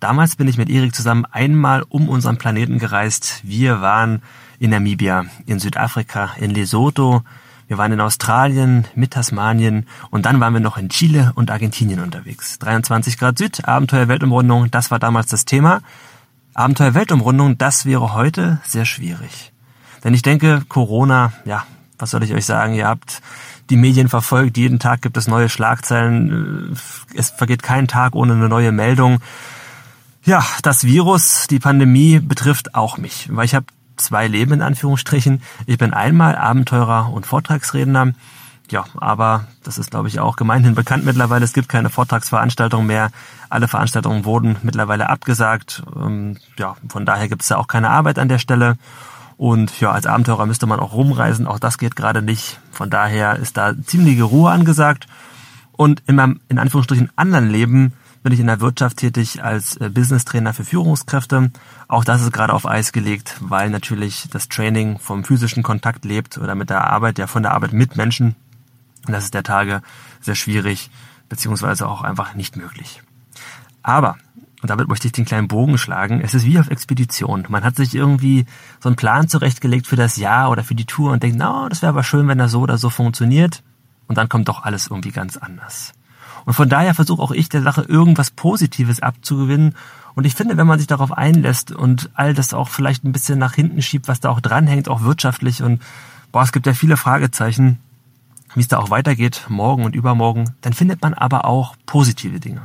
Damals bin ich mit Erik zusammen einmal um unseren Planeten gereist. Wir waren in Namibia, in Südafrika, in Lesotho, wir waren in Australien, mit Tasmanien und dann waren wir noch in Chile und Argentinien unterwegs. 23 Grad Süd, Abenteuer Weltumrundung, das war damals das Thema. Abenteuer Weltumrundung, das wäre heute sehr schwierig. Denn ich denke, Corona, ja, was soll ich euch sagen, ihr habt die Medien verfolgt, jeden Tag gibt es neue Schlagzeilen, es vergeht kein Tag ohne eine neue Meldung. Ja, das Virus, die Pandemie betrifft auch mich, weil ich habe zwei Leben in Anführungsstrichen. Ich bin einmal Abenteurer und Vortragsredner. Ja, aber das ist, glaube ich, auch gemeinhin bekannt mittlerweile. Es gibt keine Vortragsveranstaltungen mehr. Alle Veranstaltungen wurden mittlerweile abgesagt. Ähm, ja, von daher gibt es ja auch keine Arbeit an der Stelle. Und ja, als Abenteurer müsste man auch rumreisen. Auch das geht gerade nicht. Von daher ist da ziemliche Ruhe angesagt. Und in meinem, in Anführungsstrichen, anderen Leben bin ich in der Wirtschaft tätig als äh, Business Trainer für Führungskräfte. Auch das ist gerade auf Eis gelegt, weil natürlich das Training vom physischen Kontakt lebt oder mit der Arbeit, ja von der Arbeit mit Menschen. Und das ist der Tage sehr schwierig, beziehungsweise auch einfach nicht möglich. Aber, und damit möchte ich den kleinen Bogen schlagen, es ist wie auf Expedition. Man hat sich irgendwie so einen Plan zurechtgelegt für das Jahr oder für die Tour und denkt, na, no, das wäre aber schön, wenn das so oder so funktioniert. Und dann kommt doch alles irgendwie ganz anders. Und von daher versuche auch ich der Sache irgendwas Positives abzugewinnen. Und ich finde, wenn man sich darauf einlässt und all das auch vielleicht ein bisschen nach hinten schiebt, was da auch dranhängt, auch wirtschaftlich und boah, es gibt ja viele Fragezeichen, wie es da auch weitergeht, morgen und übermorgen, dann findet man aber auch positive Dinge.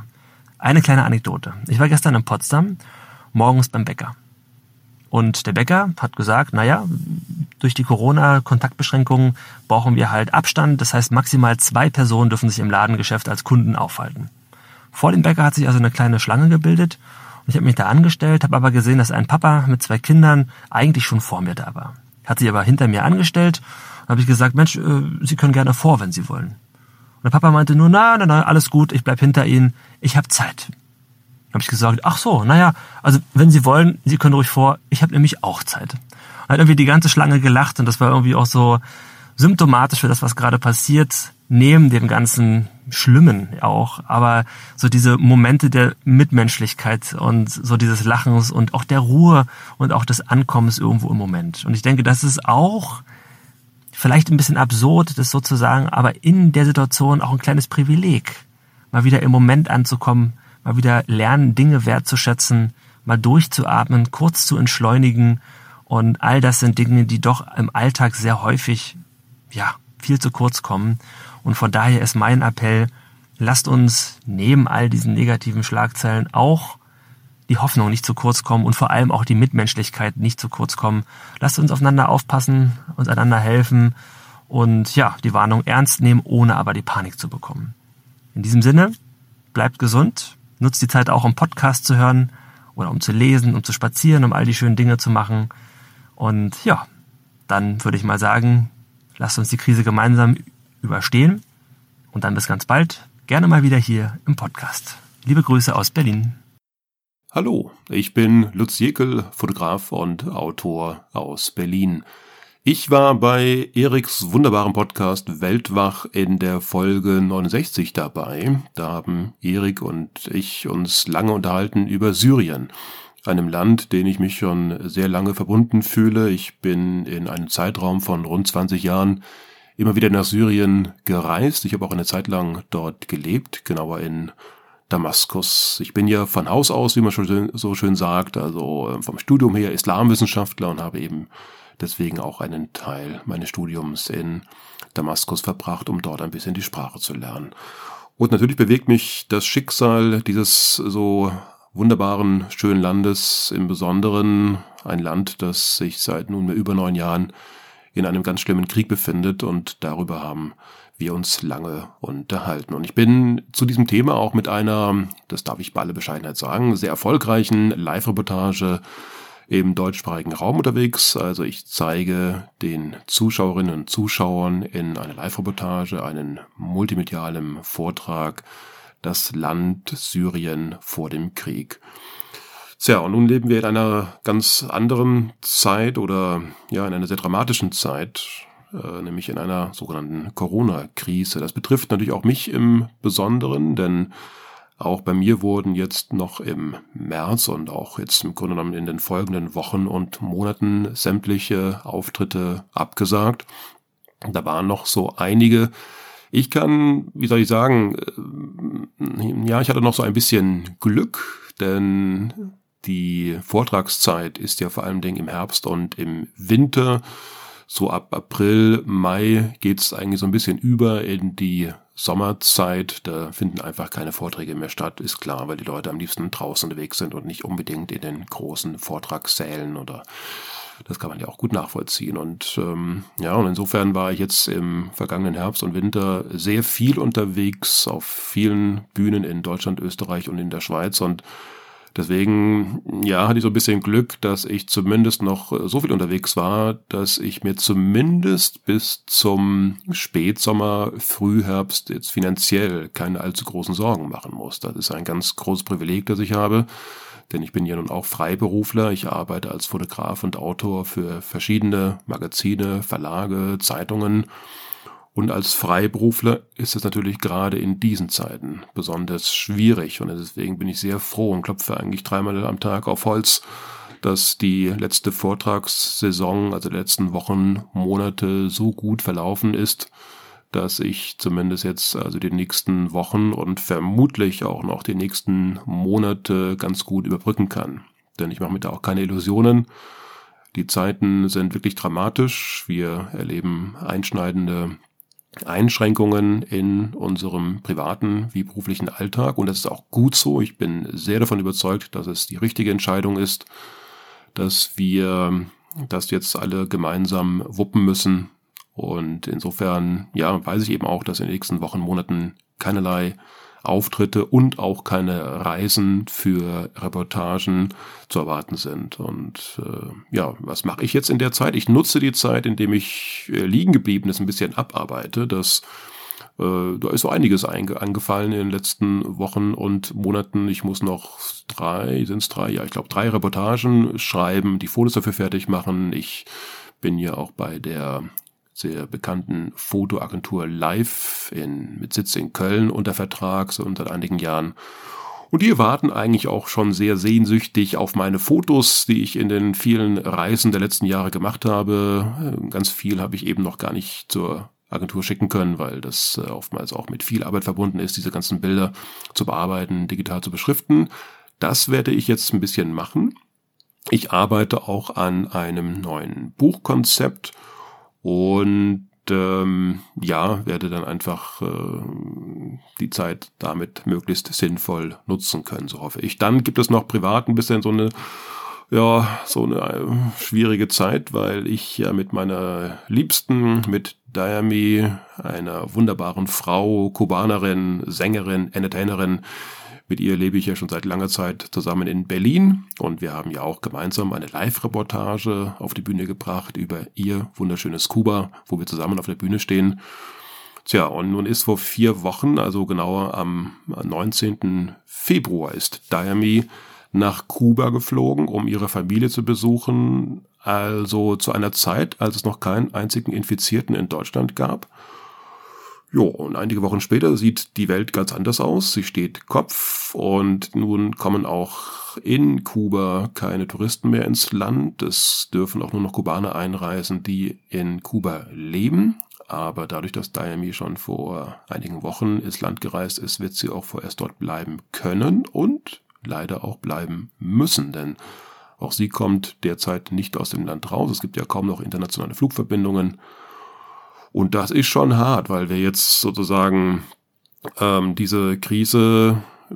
Eine kleine Anekdote. Ich war gestern in Potsdam, morgens beim Bäcker. Und der Bäcker hat gesagt, naja, durch die Corona-Kontaktbeschränkungen brauchen wir halt Abstand. Das heißt, maximal zwei Personen dürfen sich im Ladengeschäft als Kunden aufhalten. Vor dem Bäcker hat sich also eine kleine Schlange gebildet. Und ich habe mich da angestellt, habe aber gesehen, dass ein Papa mit zwei Kindern eigentlich schon vor mir da war. Hat sich aber hinter mir angestellt. Und habe ich gesagt, Mensch, äh, Sie können gerne vor, wenn Sie wollen. Und der Papa meinte nur, na, na, na, alles gut, ich bleib hinter Ihnen, ich habe Zeit habe ich gesagt, ach so, naja, also wenn Sie wollen, Sie können ruhig vor, ich habe nämlich auch Zeit. Und hat irgendwie die ganze Schlange gelacht und das war irgendwie auch so symptomatisch für das, was gerade passiert, neben dem ganzen Schlimmen auch, aber so diese Momente der Mitmenschlichkeit und so dieses Lachens und auch der Ruhe und auch des Ankommens irgendwo im Moment. Und ich denke, das ist auch vielleicht ein bisschen absurd, das sozusagen, aber in der Situation auch ein kleines Privileg, mal wieder im Moment anzukommen, mal wieder lernen, Dinge wertzuschätzen, mal durchzuatmen, kurz zu entschleunigen. Und all das sind Dinge, die doch im Alltag sehr häufig, ja, viel zu kurz kommen. Und von daher ist mein Appell, lasst uns neben all diesen negativen Schlagzeilen auch die Hoffnung nicht zu kurz kommen und vor allem auch die Mitmenschlichkeit nicht zu kurz kommen. Lasst uns aufeinander aufpassen, uns einander helfen und ja, die Warnung ernst nehmen, ohne aber die Panik zu bekommen. In diesem Sinne, bleibt gesund, nutzt die Zeit auch, um Podcast zu hören oder um zu lesen, um zu spazieren, um all die schönen Dinge zu machen. Und ja, dann würde ich mal sagen, lasst uns die Krise gemeinsam überstehen und dann bis ganz bald, gerne mal wieder hier im Podcast. Liebe Grüße aus Berlin. Hallo, ich bin Lutz Jekel, Fotograf und Autor aus Berlin. Ich war bei Eriks wunderbarem Podcast Weltwach in der Folge 69 dabei. Da haben Erik und ich uns lange unterhalten über Syrien, einem Land, den ich mich schon sehr lange verbunden fühle. Ich bin in einem Zeitraum von rund 20 Jahren immer wieder nach Syrien gereist. Ich habe auch eine Zeit lang dort gelebt, genauer in Damaskus. Ich bin ja von Haus aus, wie man so schön sagt, also ähm, vom Studium her Islamwissenschaftler und habe eben deswegen auch einen Teil meines Studiums in Damaskus verbracht, um dort ein bisschen die Sprache zu lernen. Und natürlich bewegt mich das Schicksal dieses so wunderbaren, schönen Landes im Besonderen. Ein Land, das sich seit nunmehr über neun Jahren in einem ganz schlimmen Krieg befindet und darüber haben wir uns lange unterhalten. Und ich bin zu diesem Thema auch mit einer, das darf ich bei aller Bescheidenheit sagen, sehr erfolgreichen Live-Reportage im deutschsprachigen Raum unterwegs. Also ich zeige den Zuschauerinnen und Zuschauern in einer Live-Reportage einen multimedialen Vortrag Das Land Syrien vor dem Krieg. Tja, und nun leben wir in einer ganz anderen Zeit oder ja, in einer sehr dramatischen Zeit äh, nämlich in einer sogenannten Corona-Krise. Das betrifft natürlich auch mich im Besonderen, denn auch bei mir wurden jetzt noch im März und auch jetzt im Grunde genommen in den folgenden Wochen und Monaten sämtliche Auftritte abgesagt. Da waren noch so einige. Ich kann, wie soll ich sagen, äh, ja, ich hatte noch so ein bisschen Glück, denn die Vortragszeit ist ja vor allen Dingen im Herbst und im Winter so ab April, Mai geht's eigentlich so ein bisschen über in die Sommerzeit. Da finden einfach keine Vorträge mehr statt, ist klar, weil die Leute am liebsten draußen unterwegs sind und nicht unbedingt in den großen Vortragssälen oder das kann man ja auch gut nachvollziehen. Und ähm, ja, und insofern war ich jetzt im vergangenen Herbst und Winter sehr viel unterwegs auf vielen Bühnen in Deutschland, Österreich und in der Schweiz und Deswegen, ja, hatte ich so ein bisschen Glück, dass ich zumindest noch so viel unterwegs war, dass ich mir zumindest bis zum Spätsommer, Frühherbst jetzt finanziell keine allzu großen Sorgen machen muss. Das ist ein ganz großes Privileg, das ich habe. Denn ich bin ja nun auch Freiberufler. Ich arbeite als Fotograf und Autor für verschiedene Magazine, Verlage, Zeitungen und als Freiberufler ist es natürlich gerade in diesen Zeiten besonders schwierig. Und deswegen bin ich sehr froh und klopfe eigentlich dreimal am Tag auf Holz, dass die letzte Vortragssaison, also die letzten Wochen, Monate so gut verlaufen ist, dass ich zumindest jetzt also die nächsten Wochen und vermutlich auch noch die nächsten Monate ganz gut überbrücken kann. Denn ich mache mir da auch keine Illusionen. Die Zeiten sind wirklich dramatisch. Wir erleben einschneidende Einschränkungen in unserem privaten wie beruflichen Alltag. Und das ist auch gut so. Ich bin sehr davon überzeugt, dass es die richtige Entscheidung ist, dass wir das jetzt alle gemeinsam wuppen müssen. Und insofern, ja, weiß ich eben auch, dass in den nächsten Wochen, Monaten keinerlei Auftritte und auch keine Reisen für Reportagen zu erwarten sind. Und äh, ja, was mache ich jetzt in der Zeit? Ich nutze die Zeit, indem ich äh, liegen geblieben ist, ein bisschen abarbeite. Das äh, da ist so einiges angefallen in den letzten Wochen und Monaten. Ich muss noch drei, sind es drei, ja, ich glaube drei Reportagen schreiben, die Fotos dafür fertig machen. Ich bin ja auch bei der sehr bekannten Fotoagentur Live in, mit Sitz in Köln unter Vertrag, so unter einigen Jahren. Und die warten eigentlich auch schon sehr sehnsüchtig auf meine Fotos, die ich in den vielen Reisen der letzten Jahre gemacht habe. Ganz viel habe ich eben noch gar nicht zur Agentur schicken können, weil das äh, oftmals auch mit viel Arbeit verbunden ist, diese ganzen Bilder zu bearbeiten, digital zu beschriften. Das werde ich jetzt ein bisschen machen. Ich arbeite auch an einem neuen Buchkonzept und ähm, ja, werde dann einfach äh, die Zeit damit möglichst sinnvoll nutzen können, so hoffe ich. Dann gibt es noch privat ein bisschen so eine ja, so eine äh, schwierige Zeit, weil ich ja mit meiner Liebsten, mit Diami, einer wunderbaren Frau, Kubanerin, Sängerin, Entertainerin, mit ihr lebe ich ja schon seit langer Zeit zusammen in Berlin und wir haben ja auch gemeinsam eine Live-Reportage auf die Bühne gebracht über ihr wunderschönes Kuba, wo wir zusammen auf der Bühne stehen. Tja, und nun ist vor vier Wochen, also genauer am 19. Februar, ist Diami nach Kuba geflogen, um ihre Familie zu besuchen, also zu einer Zeit, als es noch keinen einzigen Infizierten in Deutschland gab. Jo, und einige Wochen später sieht die Welt ganz anders aus. Sie steht Kopf und nun kommen auch in Kuba keine Touristen mehr ins Land. Es dürfen auch nur noch Kubaner einreisen, die in Kuba leben. Aber dadurch, dass Diami schon vor einigen Wochen ins Land gereist ist, wird sie auch vorerst dort bleiben können und leider auch bleiben müssen, denn auch sie kommt derzeit nicht aus dem Land raus. Es gibt ja kaum noch internationale Flugverbindungen. Und das ist schon hart, weil wir jetzt sozusagen ähm, diese Krise äh,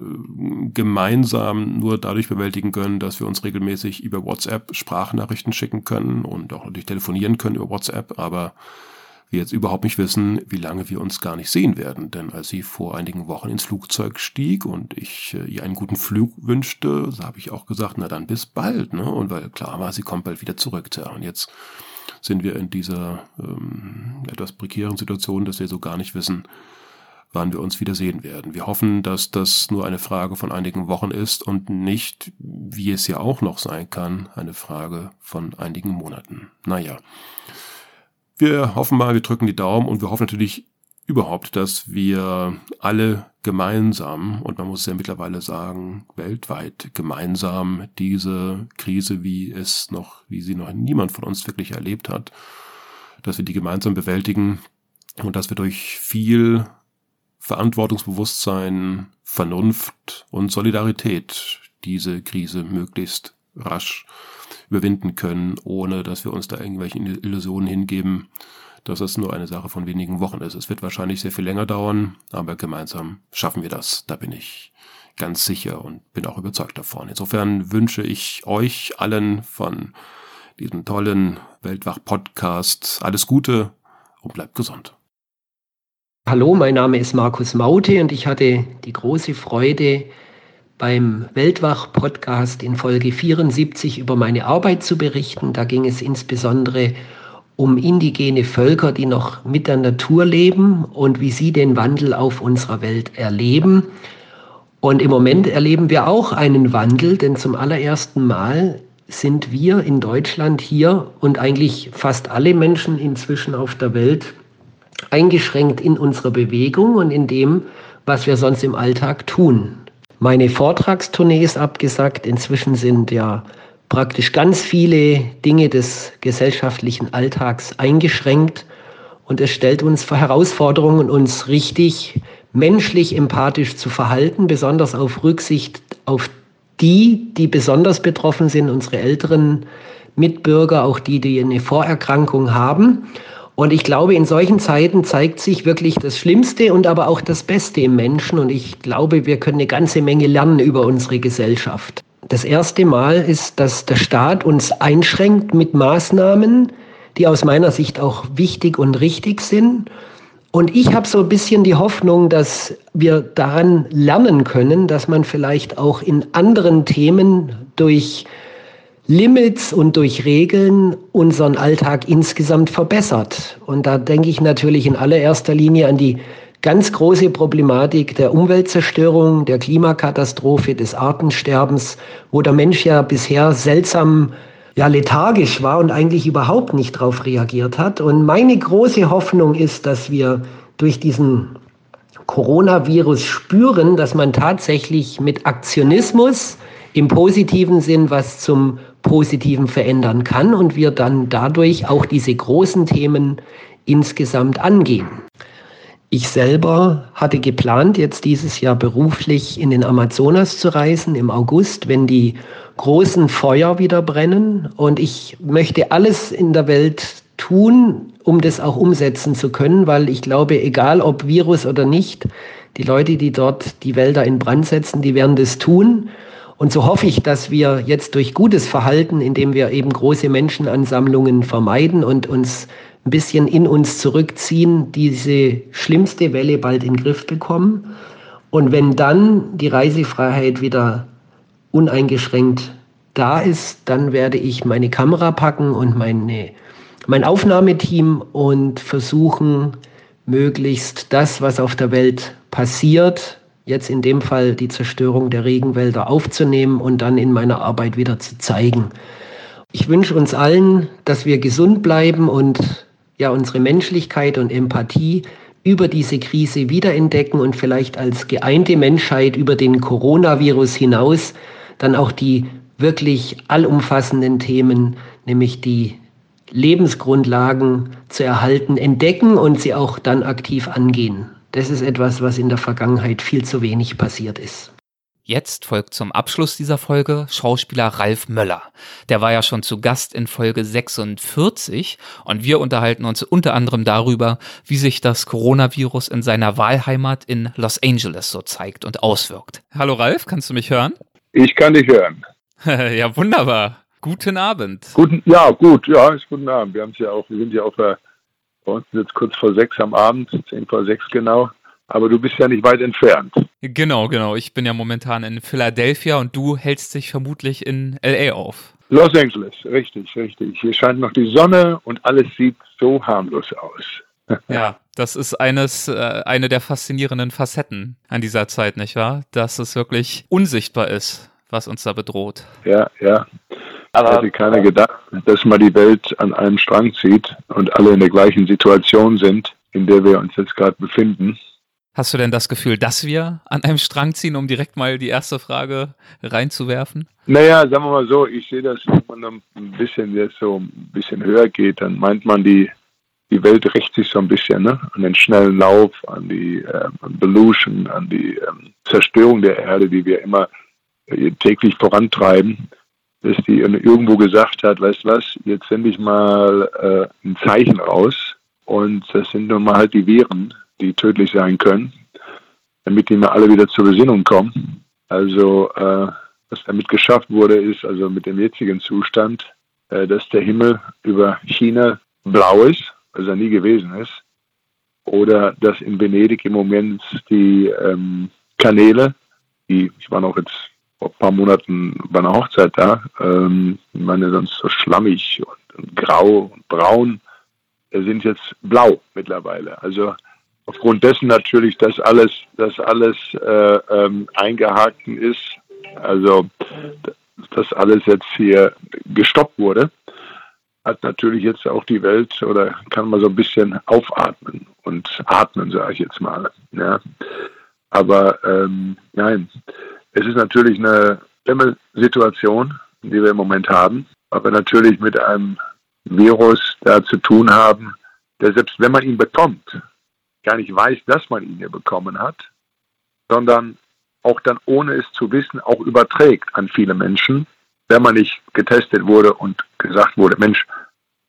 gemeinsam nur dadurch bewältigen können, dass wir uns regelmäßig über WhatsApp Sprachnachrichten schicken können und auch natürlich telefonieren können über WhatsApp, aber wir jetzt überhaupt nicht wissen, wie lange wir uns gar nicht sehen werden. Denn als sie vor einigen Wochen ins Flugzeug stieg und ich äh, ihr einen guten Flug wünschte, so habe ich auch gesagt, na dann bis bald. Ne? Und weil klar war, sie kommt bald wieder zurück. Tja, und jetzt sind wir in dieser ähm, etwas prekären Situation, dass wir so gar nicht wissen, wann wir uns wieder sehen werden. Wir hoffen, dass das nur eine Frage von einigen Wochen ist und nicht, wie es ja auch noch sein kann, eine Frage von einigen Monaten. Naja. Wir hoffen mal, wir drücken die Daumen und wir hoffen natürlich überhaupt, dass wir alle gemeinsam, und man muss ja mittlerweile sagen, weltweit gemeinsam diese Krise, wie es noch, wie sie noch niemand von uns wirklich erlebt hat, dass wir die gemeinsam bewältigen und dass wir durch viel Verantwortungsbewusstsein, Vernunft und Solidarität diese Krise möglichst rasch überwinden können, ohne dass wir uns da irgendwelchen Illusionen hingeben, dass es nur eine Sache von wenigen Wochen ist. Es wird wahrscheinlich sehr viel länger dauern, aber gemeinsam schaffen wir das. Da bin ich ganz sicher und bin auch überzeugt davon. Insofern wünsche ich euch allen von diesem tollen Weltwach-Podcast alles Gute und bleibt gesund. Hallo, mein Name ist Markus Maute und ich hatte die große Freude, beim Weltwach-Podcast in Folge 74 über meine Arbeit zu berichten. Da ging es insbesondere um indigene Völker, die noch mit der Natur leben und wie sie den Wandel auf unserer Welt erleben. Und im Moment erleben wir auch einen Wandel, denn zum allerersten Mal sind wir in Deutschland hier und eigentlich fast alle Menschen inzwischen auf der Welt eingeschränkt in unserer Bewegung und in dem, was wir sonst im Alltag tun. Meine Vortragstournee ist abgesagt. Inzwischen sind ja praktisch ganz viele Dinge des gesellschaftlichen Alltags eingeschränkt. Und es stellt uns vor Herausforderungen, uns richtig menschlich empathisch zu verhalten, besonders auf Rücksicht auf die, die besonders betroffen sind, unsere älteren Mitbürger, auch die, die eine Vorerkrankung haben. Und ich glaube, in solchen Zeiten zeigt sich wirklich das Schlimmste und aber auch das Beste im Menschen. Und ich glaube, wir können eine ganze Menge lernen über unsere Gesellschaft. Das erste Mal ist, dass der Staat uns einschränkt mit Maßnahmen, die aus meiner Sicht auch wichtig und richtig sind. Und ich habe so ein bisschen die Hoffnung, dass wir daran lernen können, dass man vielleicht auch in anderen Themen durch Limits und durch Regeln unseren Alltag insgesamt verbessert. Und da denke ich natürlich in allererster Linie an die ganz große Problematik der Umweltzerstörung, der Klimakatastrophe, des Artensterbens, wo der Mensch ja bisher seltsam ja, lethargisch war und eigentlich überhaupt nicht darauf reagiert hat. Und meine große Hoffnung ist, dass wir durch diesen Coronavirus spüren, dass man tatsächlich mit Aktionismus im positiven Sinn was zum Positiven verändern kann und wir dann dadurch auch diese großen Themen insgesamt angehen. Ich selber hatte geplant, jetzt dieses Jahr beruflich in den Amazonas zu reisen im August, wenn die großen Feuer wieder brennen. Und ich möchte alles in der Welt tun, um das auch umsetzen zu können, weil ich glaube, egal ob Virus oder nicht, die Leute, die dort die Wälder in Brand setzen, die werden das tun. Und so hoffe ich, dass wir jetzt durch gutes Verhalten, indem wir eben große Menschenansammlungen vermeiden und uns ein bisschen in uns zurückziehen, diese schlimmste Welle bald in den Griff bekommen. Und wenn dann die Reisefreiheit wieder uneingeschränkt da ist, dann werde ich meine Kamera packen und meine, mein Aufnahmeteam und versuchen, möglichst das, was auf der Welt passiert, jetzt in dem Fall die Zerstörung der Regenwälder aufzunehmen und dann in meiner Arbeit wieder zu zeigen. Ich wünsche uns allen, dass wir gesund bleiben und ja unsere Menschlichkeit und Empathie über diese Krise wiederentdecken und vielleicht als geeinte Menschheit über den Coronavirus hinaus dann auch die wirklich allumfassenden Themen, nämlich die Lebensgrundlagen zu erhalten, entdecken und sie auch dann aktiv angehen. Das ist etwas, was in der Vergangenheit viel zu wenig passiert ist. Jetzt folgt zum Abschluss dieser Folge Schauspieler Ralf Möller. Der war ja schon zu Gast in Folge 46 und wir unterhalten uns unter anderem darüber, wie sich das Coronavirus in seiner Wahlheimat in Los Angeles so zeigt und auswirkt. Hallo Ralf, kannst du mich hören? Ich kann dich hören. ja, wunderbar. Guten Abend. Guten, ja, gut, ja, ist guten Abend. Wir haben es ja auch, wir sind ja auch bei uns jetzt kurz vor sechs am Abend, zehn vor sechs genau aber du bist ja nicht weit entfernt. Genau, genau. Ich bin ja momentan in Philadelphia und du hältst dich vermutlich in LA auf. Los Angeles, richtig, richtig. Hier scheint noch die Sonne und alles sieht so harmlos aus. ja, das ist eines, äh, eine der faszinierenden Facetten an dieser Zeit, nicht wahr? Dass es wirklich unsichtbar ist, was uns da bedroht. Ja, ja. Aber hätte keiner gedacht, dass man die Welt an einem Strang zieht und alle in der gleichen Situation sind, in der wir uns jetzt gerade befinden. Hast du denn das Gefühl, dass wir an einem Strang ziehen, um direkt mal die erste Frage reinzuwerfen? Naja, sagen wir mal so, ich sehe das, wenn man ein bisschen jetzt so ein bisschen höher geht, dann meint man, die, die Welt rächt sich so ein bisschen ne? an den schnellen Lauf, an die ähm, Pollution, an die ähm, Zerstörung der Erde, die wir immer äh, täglich vorantreiben, dass die irgendwo gesagt hat, weißt du was, jetzt sende ich mal äh, ein Zeichen raus und das sind nun mal halt die Viren, die tödlich sein können, damit die mal alle wieder zur Besinnung kommen. Also äh, was damit geschafft wurde, ist also mit dem jetzigen Zustand, äh, dass der Himmel über China blau ist, was er nie gewesen ist, oder dass in Venedig im Moment die ähm, Kanäle, die, ich war noch jetzt vor ein paar Monaten bei einer Hochzeit da, ähm, ich meine sonst so schlammig und, und grau und braun, äh, sind jetzt blau mittlerweile. Also aufgrund dessen natürlich, dass alles, dass alles äh, ähm, eingehaken ist, also dass alles jetzt hier gestoppt wurde, hat natürlich jetzt auch die Welt oder kann man so ein bisschen aufatmen und atmen, sage ich jetzt mal. Ja. Aber ähm, nein, es ist natürlich eine schlimme Situation, die wir im Moment haben, aber natürlich mit einem Virus da zu tun haben, der selbst wenn man ihn bekommt, gar nicht weiß, dass man ihn hier bekommen hat, sondern auch dann ohne es zu wissen auch überträgt an viele Menschen, wenn man nicht getestet wurde und gesagt wurde, Mensch,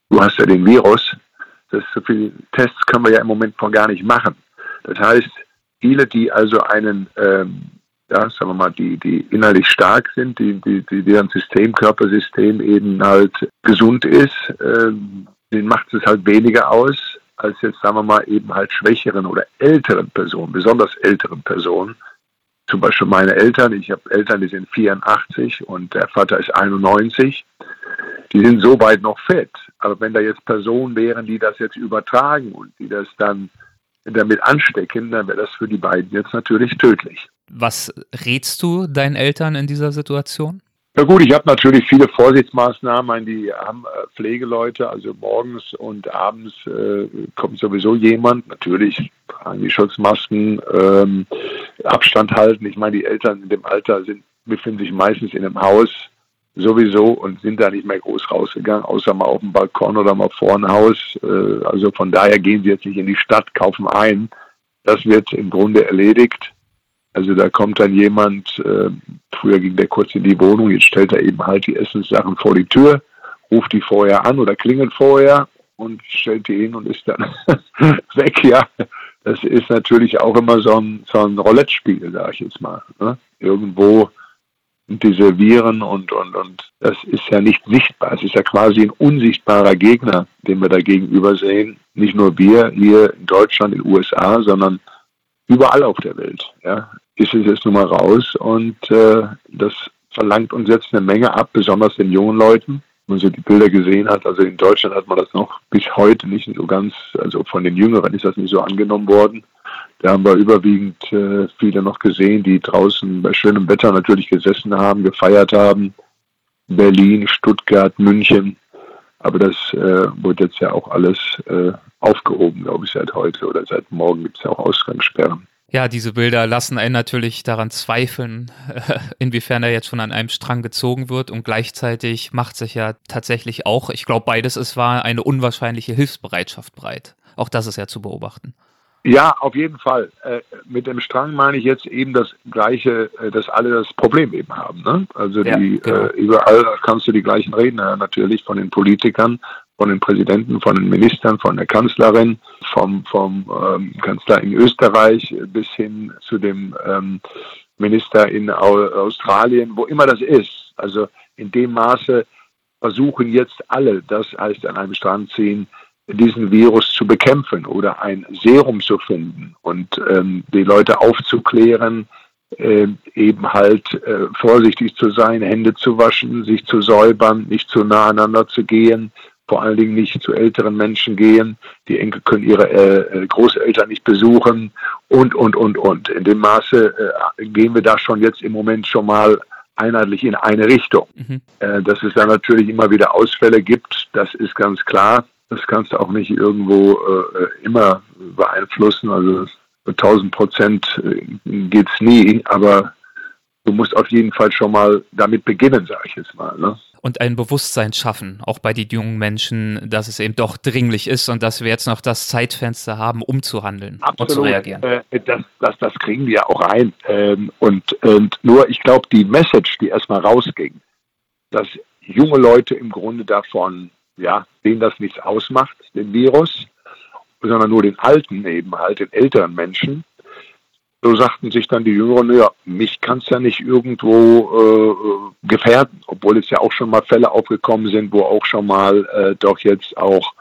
du hast ja den Virus. Das so viele Tests können wir ja im Moment von gar nicht machen. Das heißt, viele, die also einen, ähm, ja, sagen wir mal, die, die innerlich stark sind, die, die, die deren System, Körpersystem eben halt gesund ist, ähm, denen macht es halt weniger aus, als jetzt, sagen wir mal, eben halt schwächeren oder älteren Personen, besonders älteren Personen. Zum Beispiel meine Eltern, ich habe Eltern, die sind 84 und der Vater ist 91. Die sind so weit noch fit. Aber wenn da jetzt Personen wären, die das jetzt übertragen und die das dann damit anstecken, dann wäre das für die beiden jetzt natürlich tödlich. Was rätst du deinen Eltern in dieser Situation? Na gut, ich habe natürlich viele Vorsichtsmaßnahmen. Die haben äh, Pflegeleute, also morgens und abends äh, kommt sowieso jemand. Natürlich tragen die Schutzmasken, ähm, Abstand halten. Ich meine, die Eltern in dem Alter sind, befinden sich meistens in einem Haus sowieso und sind da nicht mehr groß rausgegangen, außer mal auf dem Balkon oder mal vor ein Haus. Äh, also von daher gehen sie jetzt nicht in die Stadt, kaufen ein. Das wird im Grunde erledigt. Also da kommt dann jemand, äh, früher ging der kurz in die Wohnung, jetzt stellt er eben halt die Essenssachen vor die Tür, ruft die vorher an oder klingelt vorher und stellt die hin und ist dann weg, ja. Das ist natürlich auch immer so ein, so ein Roulette-Spiel, sag ich jetzt mal. Ne? Irgendwo diese Viren und, und, und das ist ja nicht sichtbar. Es ist ja quasi ein unsichtbarer Gegner, den wir da gegenüber sehen. Nicht nur wir hier in Deutschland, in den USA, sondern überall auf der Welt. Ja ist es jetzt nun mal raus und äh, das verlangt uns jetzt eine Menge ab, besonders den jungen Leuten. Wenn man so die Bilder gesehen hat, also in Deutschland hat man das noch bis heute nicht so ganz, also von den Jüngeren ist das nicht so angenommen worden. Da haben wir überwiegend äh, viele noch gesehen, die draußen bei schönem Wetter natürlich gesessen haben, gefeiert haben. Berlin, Stuttgart, München. Aber das äh, wird jetzt ja auch alles äh, aufgehoben, glaube ich, seit heute oder seit morgen gibt es ja auch Ausgangssperren. Ja, diese Bilder lassen einen natürlich daran zweifeln, inwiefern er jetzt schon an einem Strang gezogen wird und gleichzeitig macht sich ja tatsächlich auch, ich glaube beides es war eine unwahrscheinliche Hilfsbereitschaft breit. Auch das ist ja zu beobachten. Ja, auf jeden Fall. Äh, mit dem Strang meine ich jetzt eben das Gleiche, äh, dass alle das Problem eben haben. Ne? Also ja, die genau. äh, überall kannst du die gleichen Redner natürlich von den Politikern, von den Präsidenten, von den Ministern, von der Kanzlerin, vom, vom ähm, Kanzler in Österreich bis hin zu dem ähm, Minister in Australien, wo immer das ist. Also in dem Maße versuchen jetzt alle, das heißt an einem Strand ziehen, diesen Virus zu bekämpfen oder ein Serum zu finden und ähm, die Leute aufzuklären, äh, eben halt äh, vorsichtig zu sein, Hände zu waschen, sich zu säubern, nicht zu nah aneinander zu gehen, vor allen Dingen nicht zu älteren Menschen gehen. Die Enkel können ihre äh, äh, Großeltern nicht besuchen und, und, und, und. In dem Maße äh, gehen wir da schon jetzt im Moment schon mal einheitlich in eine Richtung. Mhm. Äh, dass es da natürlich immer wieder Ausfälle gibt, das ist ganz klar. Das kannst du auch nicht irgendwo äh, immer beeinflussen. Also 1000 Prozent äh, geht's nie, aber du musst auf jeden Fall schon mal damit beginnen, sage ich jetzt mal. Ne? Und ein Bewusstsein schaffen, auch bei den jungen Menschen, dass es eben doch dringlich ist und dass wir jetzt noch das Zeitfenster haben, um zu handeln Absolut. und zu reagieren. Äh, das, das, das kriegen wir auch rein. Ähm, und, und nur, ich glaube, die Message, die erstmal rausging, dass junge Leute im Grunde davon, ja, denen das nichts ausmacht, den Virus, sondern nur den Alten eben halt, den älteren Menschen, so sagten sich dann die Jüngeren, ja, mich kann es ja nicht irgendwo äh, gefährden, obwohl es ja auch schon mal Fälle aufgekommen sind, wo auch schon mal äh, doch jetzt auch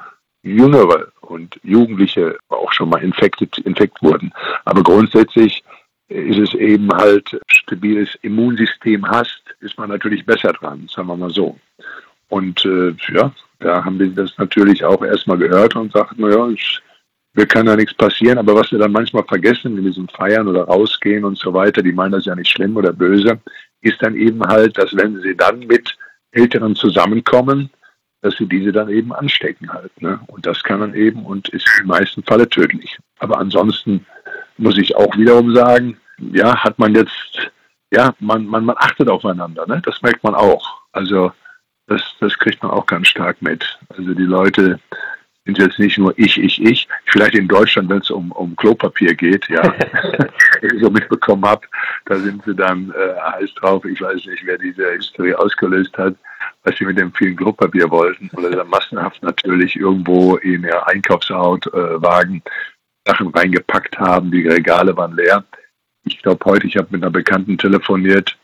Jüngere und Jugendliche auch schon mal infektet, infekt wurden. Aber grundsätzlich ist es eben halt, stabiles Immunsystem hast, ist man natürlich besser dran, sagen wir mal so. Und äh, ja, da haben wir das natürlich auch erstmal gehört und sagten, naja, ich mir kann da nichts passieren, aber was wir dann manchmal vergessen in diesem Feiern oder rausgehen und so weiter, die meinen das ja nicht schlimm oder böse, ist dann eben halt, dass wenn sie dann mit Älteren zusammenkommen, dass sie diese dann eben anstecken halt. Ne? Und das kann dann eben und ist im meisten Falle tödlich. Aber ansonsten muss ich auch wiederum sagen, ja, hat man jetzt, ja, man, man, man achtet aufeinander, ne? Das merkt man auch. Also das, das kriegt man auch ganz stark mit. Also die Leute sind jetzt nicht nur ich, ich, ich. Vielleicht in Deutschland, wenn es um, um Klopapier geht, ja, ich so mitbekommen habe, da sind sie dann äh, heiß drauf. Ich weiß nicht, wer diese Historie ausgelöst hat, was sie mit dem vielen Klopapier wollten. Oder dann massenhaft natürlich irgendwo in ihr Einkaufswagen äh, Sachen reingepackt haben. Die Regale waren leer. Ich glaube heute, ich habe mit einer Bekannten telefoniert,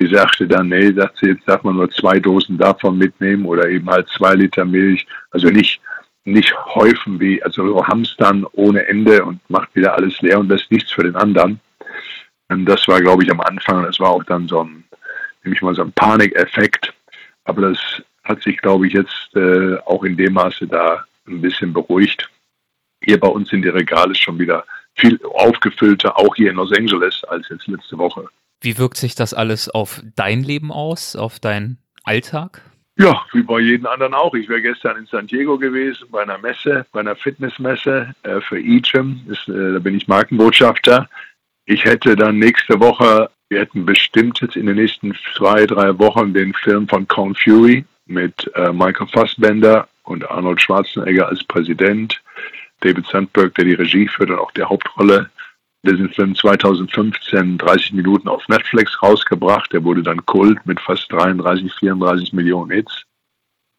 die sagte dann, nee, sagt sie, jetzt darf man nur zwei Dosen davon mitnehmen oder eben halt zwei Liter Milch. Also nicht nicht häufen wie, also hamstern ohne Ende und macht wieder alles leer und lässt nichts für den anderen. Und das war, glaube ich, am Anfang, das war auch dann so ein, nämlich mal so ein Panikeffekt. Aber das hat sich, glaube ich, jetzt äh, auch in dem Maße da ein bisschen beruhigt. Hier bei uns sind die Regale schon wieder viel aufgefüllter, auch hier in Los Angeles, als jetzt letzte Woche. Wie wirkt sich das alles auf dein Leben aus, auf deinen Alltag? Ja, wie bei jedem anderen auch. Ich wäre gestern in San Diego gewesen, bei einer Messe, bei einer Fitnessmesse äh, für eGym. Äh, da bin ich Markenbotschafter. Ich hätte dann nächste Woche, wir hätten bestimmt jetzt in den nächsten zwei, drei Wochen den Film von Count Fury mit äh, Michael Fassbender und Arnold Schwarzenegger als Präsident, David Sandberg, der die Regie führt und auch der Hauptrolle. Diesen Film 2015 30 Minuten auf Netflix rausgebracht. Der wurde dann Kult mit fast 33, 34 Millionen Hits.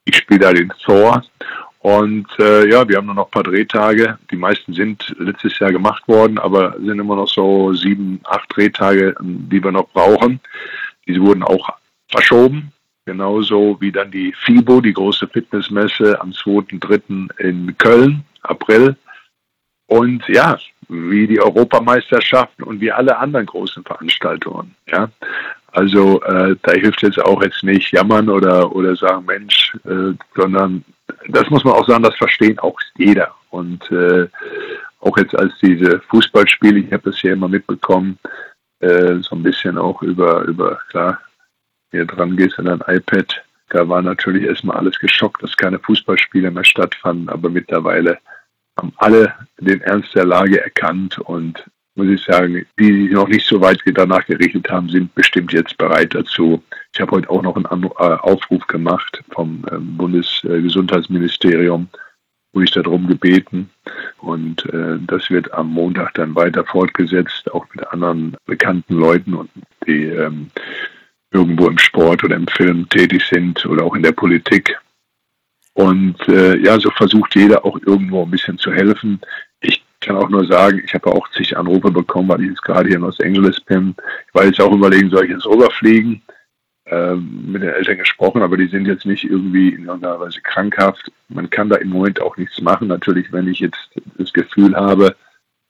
Ich spiele da den Thor. Und äh, ja, wir haben nur noch ein paar Drehtage. Die meisten sind letztes Jahr gemacht worden, aber sind immer noch so sieben, acht Drehtage, die wir noch brauchen. Diese wurden auch verschoben. Genauso wie dann die FIBO, die große Fitnessmesse am 2.3. in Köln, April. Und ja, wie die Europameisterschaften und wie alle anderen großen Veranstaltungen. Ja, also äh, da hilft jetzt auch jetzt nicht jammern oder oder sagen Mensch, äh, sondern das muss man auch sagen, das verstehen auch jeder. Und äh, auch jetzt als diese Fußballspiele, ich habe das hier immer mitbekommen, äh, so ein bisschen auch über über klar hier dran gehst an dein iPad. Da war natürlich erstmal alles geschockt, dass keine Fußballspiele mehr stattfanden, aber mittlerweile haben alle den Ernst der Lage erkannt und muss ich sagen, die, die noch nicht so weit danach gerichtet haben, sind bestimmt jetzt bereit dazu. Ich habe heute auch noch einen äh, Aufruf gemacht vom ähm, Bundesgesundheitsministerium, wo ich darum gebeten. Und äh, das wird am Montag dann weiter fortgesetzt, auch mit anderen bekannten Leuten und die ähm, irgendwo im Sport oder im Film tätig sind oder auch in der Politik. Und äh, ja, so versucht jeder auch irgendwo ein bisschen zu helfen. Ich kann auch nur sagen, ich habe auch zig Anrufe bekommen, weil ich jetzt gerade hier in Los Angeles bin. Ich war jetzt auch überlegen, soll ich jetzt rüberfliegen? Ähm, mit den Eltern gesprochen, aber die sind jetzt nicht irgendwie in irgendeiner Weise krankhaft. Man kann da im Moment auch nichts machen. Natürlich, wenn ich jetzt das Gefühl habe,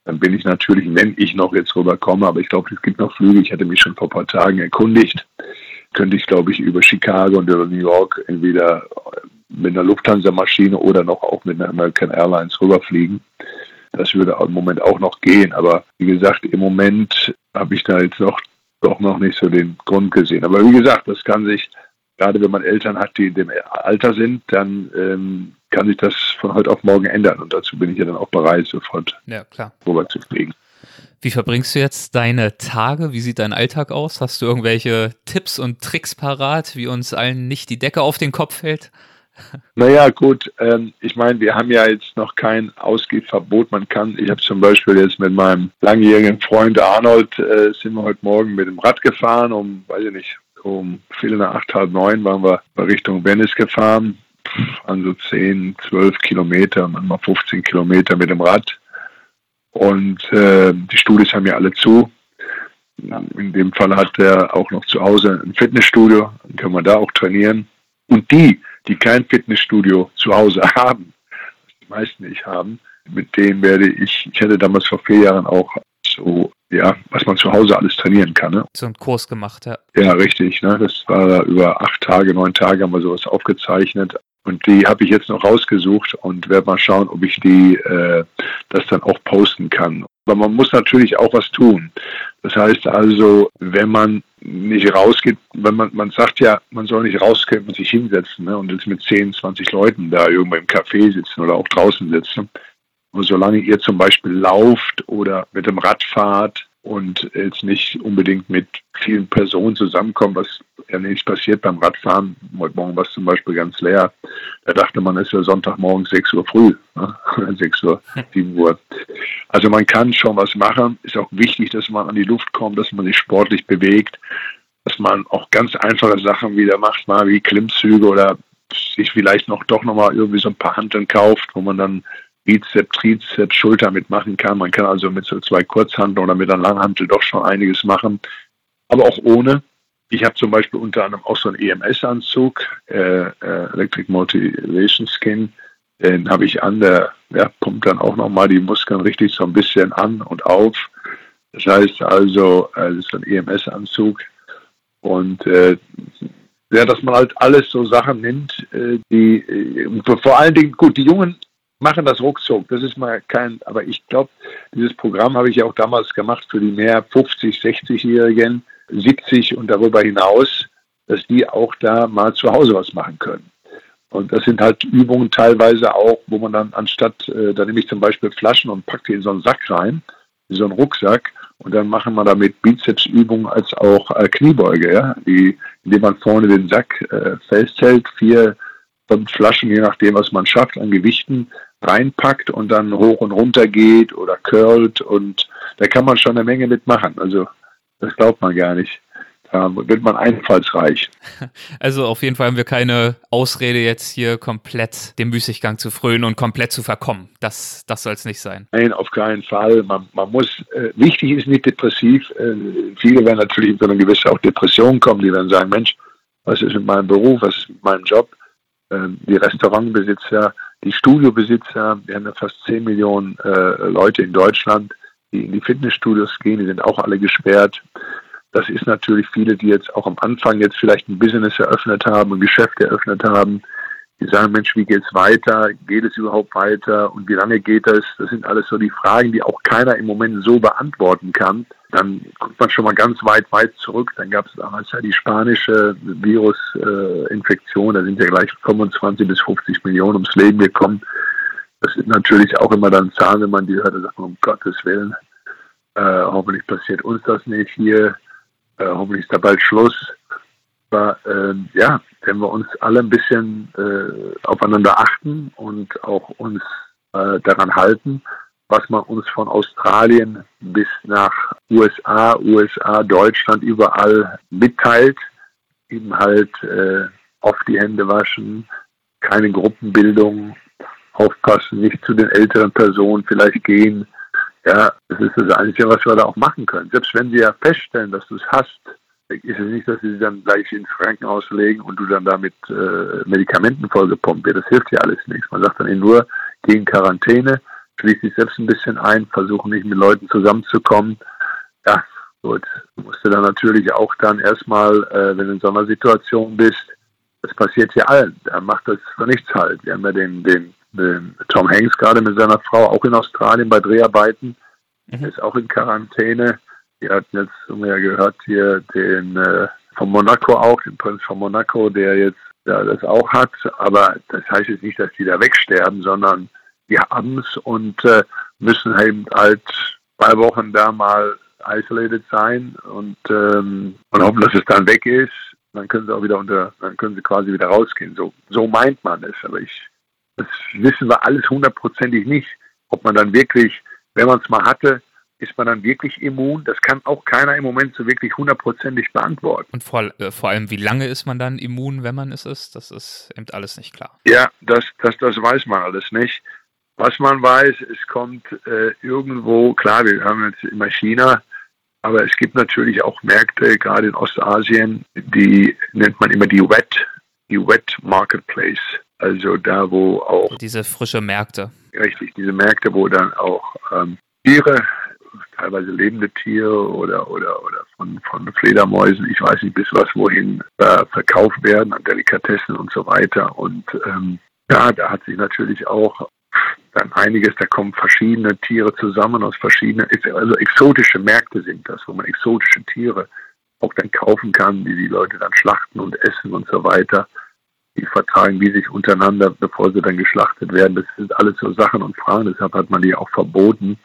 dann bin ich natürlich, wenn ich noch jetzt rüberkomme, aber ich glaube, es gibt noch Flüge. Ich hatte mich schon vor ein paar Tagen erkundigt. Könnte ich, glaube ich, über Chicago und über New York entweder mit einer Lufthansa-Maschine oder noch auch mit einer American Airlines rüberfliegen. Das würde im Moment auch noch gehen. Aber wie gesagt, im Moment habe ich da jetzt noch, doch noch nicht so den Grund gesehen. Aber wie gesagt, das kann sich, gerade wenn man Eltern hat, die in dem Alter sind, dann ähm, kann sich das von heute auf morgen ändern. Und dazu bin ich ja dann auch bereit, sofort ja, klar. rüber zu fliegen. Wie verbringst du jetzt deine Tage? Wie sieht dein Alltag aus? Hast du irgendwelche Tipps und Tricks parat, wie uns allen nicht die Decke auf den Kopf fällt? Naja, gut, ähm, ich meine, wir haben ja jetzt noch kein Ausgehverbot. Man kann, ich habe zum Beispiel jetzt mit meinem langjährigen Freund Arnold, äh, sind wir heute Morgen mit dem Rad gefahren, um, weiß ich nicht, um Viertel nach acht, halb neun waren wir Richtung Venice gefahren, an so zehn, zwölf Kilometer, manchmal 15 Kilometer mit dem Rad. Und äh, die Studios haben ja alle zu. In dem Fall hat er auch noch zu Hause ein Fitnessstudio, dann können wir da auch trainieren. Und die, die kein Fitnessstudio zu Hause haben, was die meisten nicht haben, mit denen werde ich, ich hätte damals vor vier Jahren auch so, ja, was man zu Hause alles trainieren kann. Ne? So einen Kurs gemacht, ja. Ja, richtig. Ne? Das war über acht Tage, neun Tage haben wir sowas aufgezeichnet. Und die habe ich jetzt noch rausgesucht und werde mal schauen, ob ich die äh, das dann auch posten kann. Aber man muss natürlich auch was tun. Das heißt also, wenn man nicht rausgeht, wenn man, man sagt ja, man soll nicht rausgehen und sich hinsetzen ne, und jetzt mit 10, 20 Leuten da irgendwo im Café sitzen oder auch draußen sitzen. Und solange ihr zum Beispiel lauft oder mit dem Rad fahrt und jetzt nicht unbedingt mit vielen Personen zusammenkommen, was ja nicht passiert beim Radfahren. Heute Morgen war es zum Beispiel ganz leer. Da dachte man, es ja Sonntagmorgen 6 Uhr früh, ne? 6 Uhr, 7 Uhr. Also man kann schon was machen. Ist auch wichtig, dass man an die Luft kommt, dass man sich sportlich bewegt, dass man auch ganz einfache Sachen wieder macht, mal wie Klimmzüge oder sich vielleicht noch doch nochmal irgendwie so ein paar Handeln kauft, wo man dann Bizep, Trizep, Schulter mitmachen kann. Man kann also mit so zwei Kurzhanteln oder mit einer Langhantel doch schon einiges machen, aber auch ohne. Ich habe zum Beispiel unter anderem auch so einen EMS-Anzug, äh, äh, Electric Motivation Skin. Den habe ich an, der ja, pumpt dann auch nochmal die Muskeln richtig so ein bisschen an und auf. Das heißt also, äh, das ist ein EMS-Anzug. Und äh, ja, dass man halt alles so Sachen nimmt, äh, die äh, vor allen Dingen, gut, die Jungen machen das ruckzuck. Das ist mal kein, aber ich glaube, dieses Programm habe ich ja auch damals gemacht für die mehr 50, 60-Jährigen. 70 und darüber hinaus, dass die auch da mal zu Hause was machen können. Und das sind halt Übungen teilweise auch, wo man dann anstatt, äh, da nehme ich zum Beispiel Flaschen und packe die in so einen Sack rein, in so einen Rucksack, und dann machen wir damit Bizepsübungen als auch äh, Kniebeuge, ja, die, indem man vorne den Sack äh, festhält, vier, Flaschen, je nachdem, was man schafft, an Gewichten reinpackt und dann hoch und runter geht oder curlt und da kann man schon eine Menge mitmachen. Also das glaubt man gar nicht. Da wird man einfallsreich. Also auf jeden Fall haben wir keine Ausrede jetzt hier komplett dem Müßiggang zu frönen und komplett zu verkommen. Das, das soll es nicht sein. Nein, auf keinen Fall. Man, man muss, äh, wichtig ist nicht depressiv. Äh, viele werden natürlich in so eine gewisse auch Depression kommen, die dann sagen, Mensch, was ist mit meinem Beruf, was ist mit meinem Job? Ähm, die Restaurantbesitzer, die Studiobesitzer, wir haben ja fast 10 Millionen äh, Leute in Deutschland, die in die Fitnessstudios gehen, die sind auch alle gesperrt. Das ist natürlich viele, die jetzt auch am Anfang jetzt vielleicht ein Business eröffnet haben, ein Geschäft eröffnet haben, die sagen, Mensch, wie geht's weiter? Geht es überhaupt weiter? Und wie lange geht das? Das sind alles so die Fragen, die auch keiner im Moment so beantworten kann. Dann guckt man schon mal ganz weit, weit zurück. Dann gab es damals ja die spanische Virusinfektion. Da sind ja gleich 25 bis 50 Millionen ums Leben gekommen. Das sind natürlich auch immer dann Zahlen, wenn man die hört, da sagt um Gottes Willen, äh, hoffentlich passiert uns das nicht hier, äh, hoffentlich ist da bald Schluss. Aber äh, ja, wenn wir uns alle ein bisschen äh, aufeinander achten und auch uns äh, daran halten, was man uns von Australien bis nach USA, USA, Deutschland überall mitteilt, eben halt äh, oft die Hände waschen, keine Gruppenbildung, aufpassen, nicht zu den älteren Personen vielleicht gehen. Ja, das ist das Einzige, was wir da auch machen können. Selbst wenn wir feststellen, dass du es hast, ist es nicht, dass sie dann gleich ins Krankenhaus legen und du dann damit äh, Medikamenten vollgepumpt wird. Das hilft ja alles nichts. Man sagt dann eben nur, geh in Quarantäne, schließ dich selbst ein bisschen ein, versuche nicht mit Leuten zusammenzukommen. Ja, gut. Du musst dann natürlich auch dann erstmal, äh, wenn du in so einer Situation bist, das passiert ja allen, da macht das für nichts halt. Wir haben ja den, den, den Tom Hanks gerade mit seiner Frau auch in Australien bei Dreharbeiten, mhm. ist auch in Quarantäne wir hatten jetzt, haben gehört, hier den äh, von Monaco auch, den Prinz von Monaco, der jetzt ja, das auch hat. Aber das heißt jetzt nicht, dass die da wegsterben, sondern die haben es und äh, müssen eben halt zwei Wochen da mal isolated sein und, ähm, und hoffen, dass es dann weg ist. Dann können sie auch wieder unter, dann können sie quasi wieder rausgehen. So, so meint man es. Aber ich, das wissen wir alles hundertprozentig nicht, ob man dann wirklich, wenn man es mal hatte, ist man dann wirklich immun? Das kann auch keiner im Moment so wirklich hundertprozentig beantworten. Und vor, äh, vor allem, wie lange ist man dann immun, wenn man es ist? Das ist eben alles nicht klar. Ja, das, das, das weiß man alles nicht. Was man weiß, es kommt äh, irgendwo, klar, wir haben jetzt immer China, aber es gibt natürlich auch Märkte, gerade in Ostasien, die nennt man immer die Wet, die Wet Marketplace. Also da, wo auch. Diese frische Märkte. Richtig, diese Märkte, wo dann auch ähm, Tiere teilweise lebende Tiere oder, oder, oder von, von Fledermäusen, ich weiß nicht bis was wohin, äh, verkauft werden an Delikatessen und so weiter. Und ähm, ja, da hat sich natürlich auch dann einiges, da kommen verschiedene Tiere zusammen aus verschiedenen, also exotische Märkte sind das, wo man exotische Tiere auch dann kaufen kann, die die Leute dann schlachten und essen und so weiter. Die vertragen die sich untereinander, bevor sie dann geschlachtet werden. Das sind alles so Sachen und Fragen, deshalb hat man die auch verboten.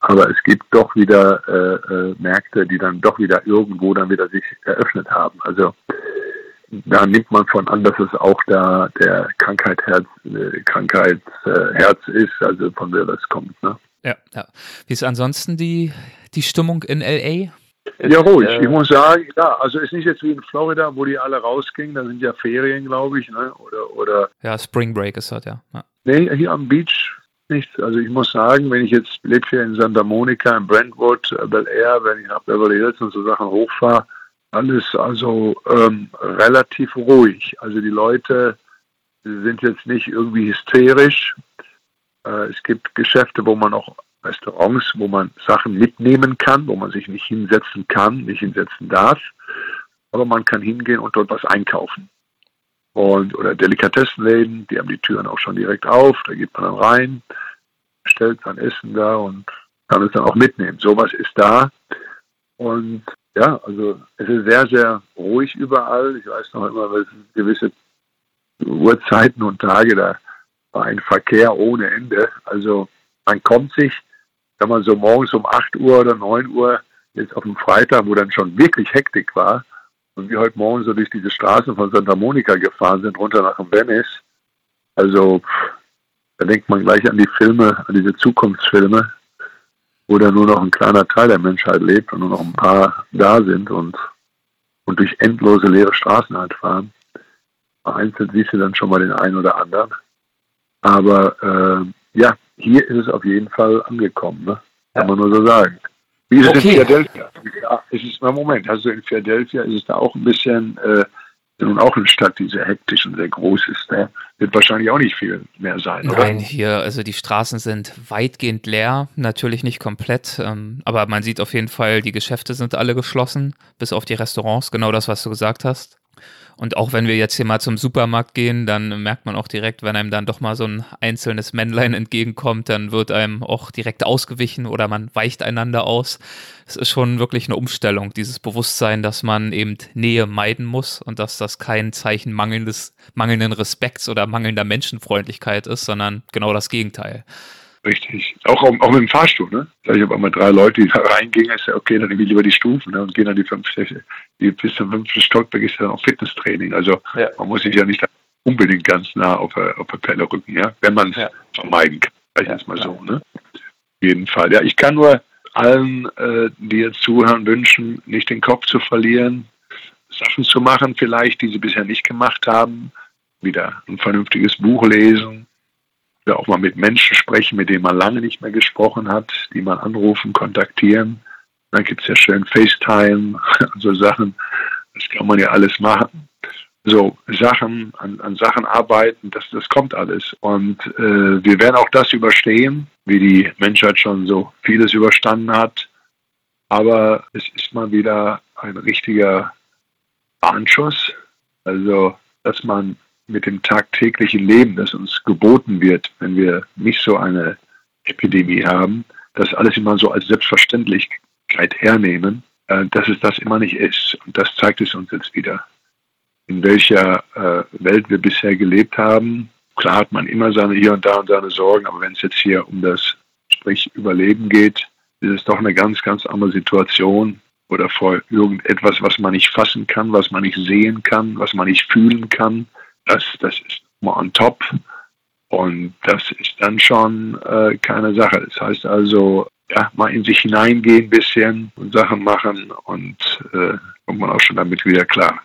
Aber es gibt doch wieder äh, äh, Märkte, die dann doch wieder irgendwo dann wieder sich eröffnet haben. Also da nimmt man von an, dass es auch da der Krankheit Herz, äh, Krankheitsherz äh, ist, also von wer das kommt. Ne? Ja, ja. Wie ist ansonsten die, die Stimmung in LA? Ja, ruhig. Äh, ich muss sagen, ja, also ist nicht jetzt wie in Florida, wo die alle rausgingen, da sind ja Ferien, glaube ich, ne? Oder, oder. Ja, Spring Break ist das, ja. ja. Nee, hier am Beach nichts. Also ich muss sagen, wenn ich jetzt lebe hier in Santa Monica, in Brentwood, äh, Bel Air, wenn ich nach Beverly Hills und so Sachen hochfahre, alles also ähm, relativ ruhig. Also die Leute sind jetzt nicht irgendwie hysterisch. Äh, es gibt Geschäfte, wo man auch Restaurants, wo man Sachen mitnehmen kann, wo man sich nicht hinsetzen kann, nicht hinsetzen darf. Aber man kann hingehen und dort was einkaufen. Und, oder Delikatessenläden, die haben die Türen auch schon direkt auf, da geht man dann rein, stellt sein Essen da und kann es dann auch mitnehmen. Sowas ist da. Und ja, also es ist sehr, sehr ruhig überall. Ich weiß noch immer, es gewisse Uhrzeiten und Tage, da war ein Verkehr ohne Ende. Also man kommt sich, wenn man so morgens um 8 Uhr oder 9 Uhr jetzt auf dem Freitag, wo dann schon wirklich Hektik war, und wir heute Morgen so durch diese Straßen von Santa Monica gefahren sind, runter nach Venice. Also da denkt man gleich an die Filme, an diese Zukunftsfilme, wo da nur noch ein kleiner Teil der Menschheit lebt und nur noch ein paar da sind und, und durch endlose leere Straßen halt fahren. Vereinzelt siehst du dann schon mal den einen oder anderen. Aber äh, ja, hier ist es auf jeden Fall angekommen, ne? kann man nur so sagen. Wie ist es in Philadelphia? Ja, ist es, Moment, also in Philadelphia ist es da auch ein bisschen, äh, nun auch eine Stadt, die sehr hektisch und sehr groß ist. Da wird wahrscheinlich auch nicht viel mehr sein, Nein, oder? Nein, hier, also die Straßen sind weitgehend leer, natürlich nicht komplett, ähm, aber man sieht auf jeden Fall, die Geschäfte sind alle geschlossen, bis auf die Restaurants, genau das, was du gesagt hast. Und auch wenn wir jetzt hier mal zum Supermarkt gehen, dann merkt man auch direkt, wenn einem dann doch mal so ein einzelnes Männlein entgegenkommt, dann wird einem auch direkt ausgewichen oder man weicht einander aus. Es ist schon wirklich eine Umstellung, dieses Bewusstsein, dass man eben Nähe meiden muss und dass das kein Zeichen mangelndes, mangelnden Respekts oder mangelnder Menschenfreundlichkeit ist, sondern genau das Gegenteil. Richtig. Auch, auch, auch mit dem Fahrstuhl, ne? Da ich habe einmal drei Leute, die da reingingen, ist ja okay, dann nehme ich lieber die Stufen ne? und gehen dann die fünf, die bis zum fünften Stockwerk ist ja auch Fitnesstraining. Also ja. man muss sich ja nicht unbedingt ganz nah auf der, auf der Pelle rücken, ja, wenn man es ja. vermeiden kann. Sag ich ja, jetzt mal so, ne? Auf jeden Fall. Ja, ich kann nur allen, äh, die jetzt zuhören, wünschen, nicht den Kopf zu verlieren, Sachen zu machen, vielleicht, die sie bisher nicht gemacht haben, wieder ein vernünftiges Buch lesen, oder auch mal mit Menschen sprechen, mit denen man lange nicht mehr gesprochen hat, die man anrufen, kontaktieren. Dann gibt es ja schön FaceTime und so Sachen. Das kann man ja alles machen. So Sachen, an, an Sachen arbeiten, das, das kommt alles. Und äh, wir werden auch das überstehen, wie die Menschheit schon so vieles überstanden hat. Aber es ist mal wieder ein richtiger Warnschuss. Also, dass man mit dem tagtäglichen Leben, das uns geboten wird, wenn wir nicht so eine Epidemie haben, das alles immer so als Selbstverständlichkeit hernehmen, äh, dass es das immer nicht ist. Und das zeigt es uns jetzt wieder. In welcher äh, Welt wir bisher gelebt haben, klar hat man immer seine hier und da und seine Sorgen, aber wenn es jetzt hier um das sprich Überleben geht, ist es doch eine ganz, ganz andere Situation oder vor irgendetwas, was man nicht fassen kann, was man nicht sehen kann, was man nicht fühlen kann, das, das ist mal on top. Und das ist dann schon äh, keine Sache. Das heißt also, ja, mal in sich hineingehen ein bisschen und Sachen machen und äh, kommt man auch schon damit wieder klar.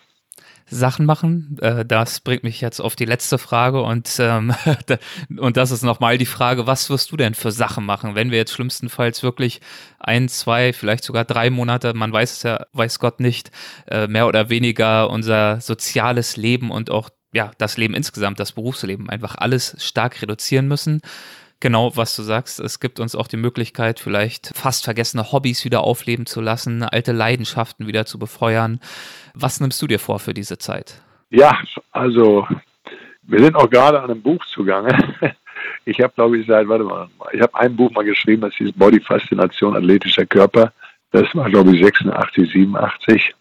Sachen machen. Äh, das bringt mich jetzt auf die letzte Frage und, ähm, und das ist nochmal die Frage, was wirst du denn für Sachen machen, wenn wir jetzt schlimmstenfalls wirklich ein, zwei, vielleicht sogar drei Monate, man weiß es ja, weiß Gott nicht, äh, mehr oder weniger unser soziales Leben und auch ja, das Leben insgesamt, das Berufsleben, einfach alles stark reduzieren müssen. Genau, was du sagst, es gibt uns auch die Möglichkeit, vielleicht fast vergessene Hobbys wieder aufleben zu lassen, alte Leidenschaften wieder zu befeuern. Was nimmst du dir vor für diese Zeit? Ja, also wir sind auch gerade an einem Buch zugange. Ich habe, glaube ich, seit, warte mal, ich habe ein Buch mal geschrieben, das hieß Body Faszination athletischer Körper. Das war, glaube ich, 86, 87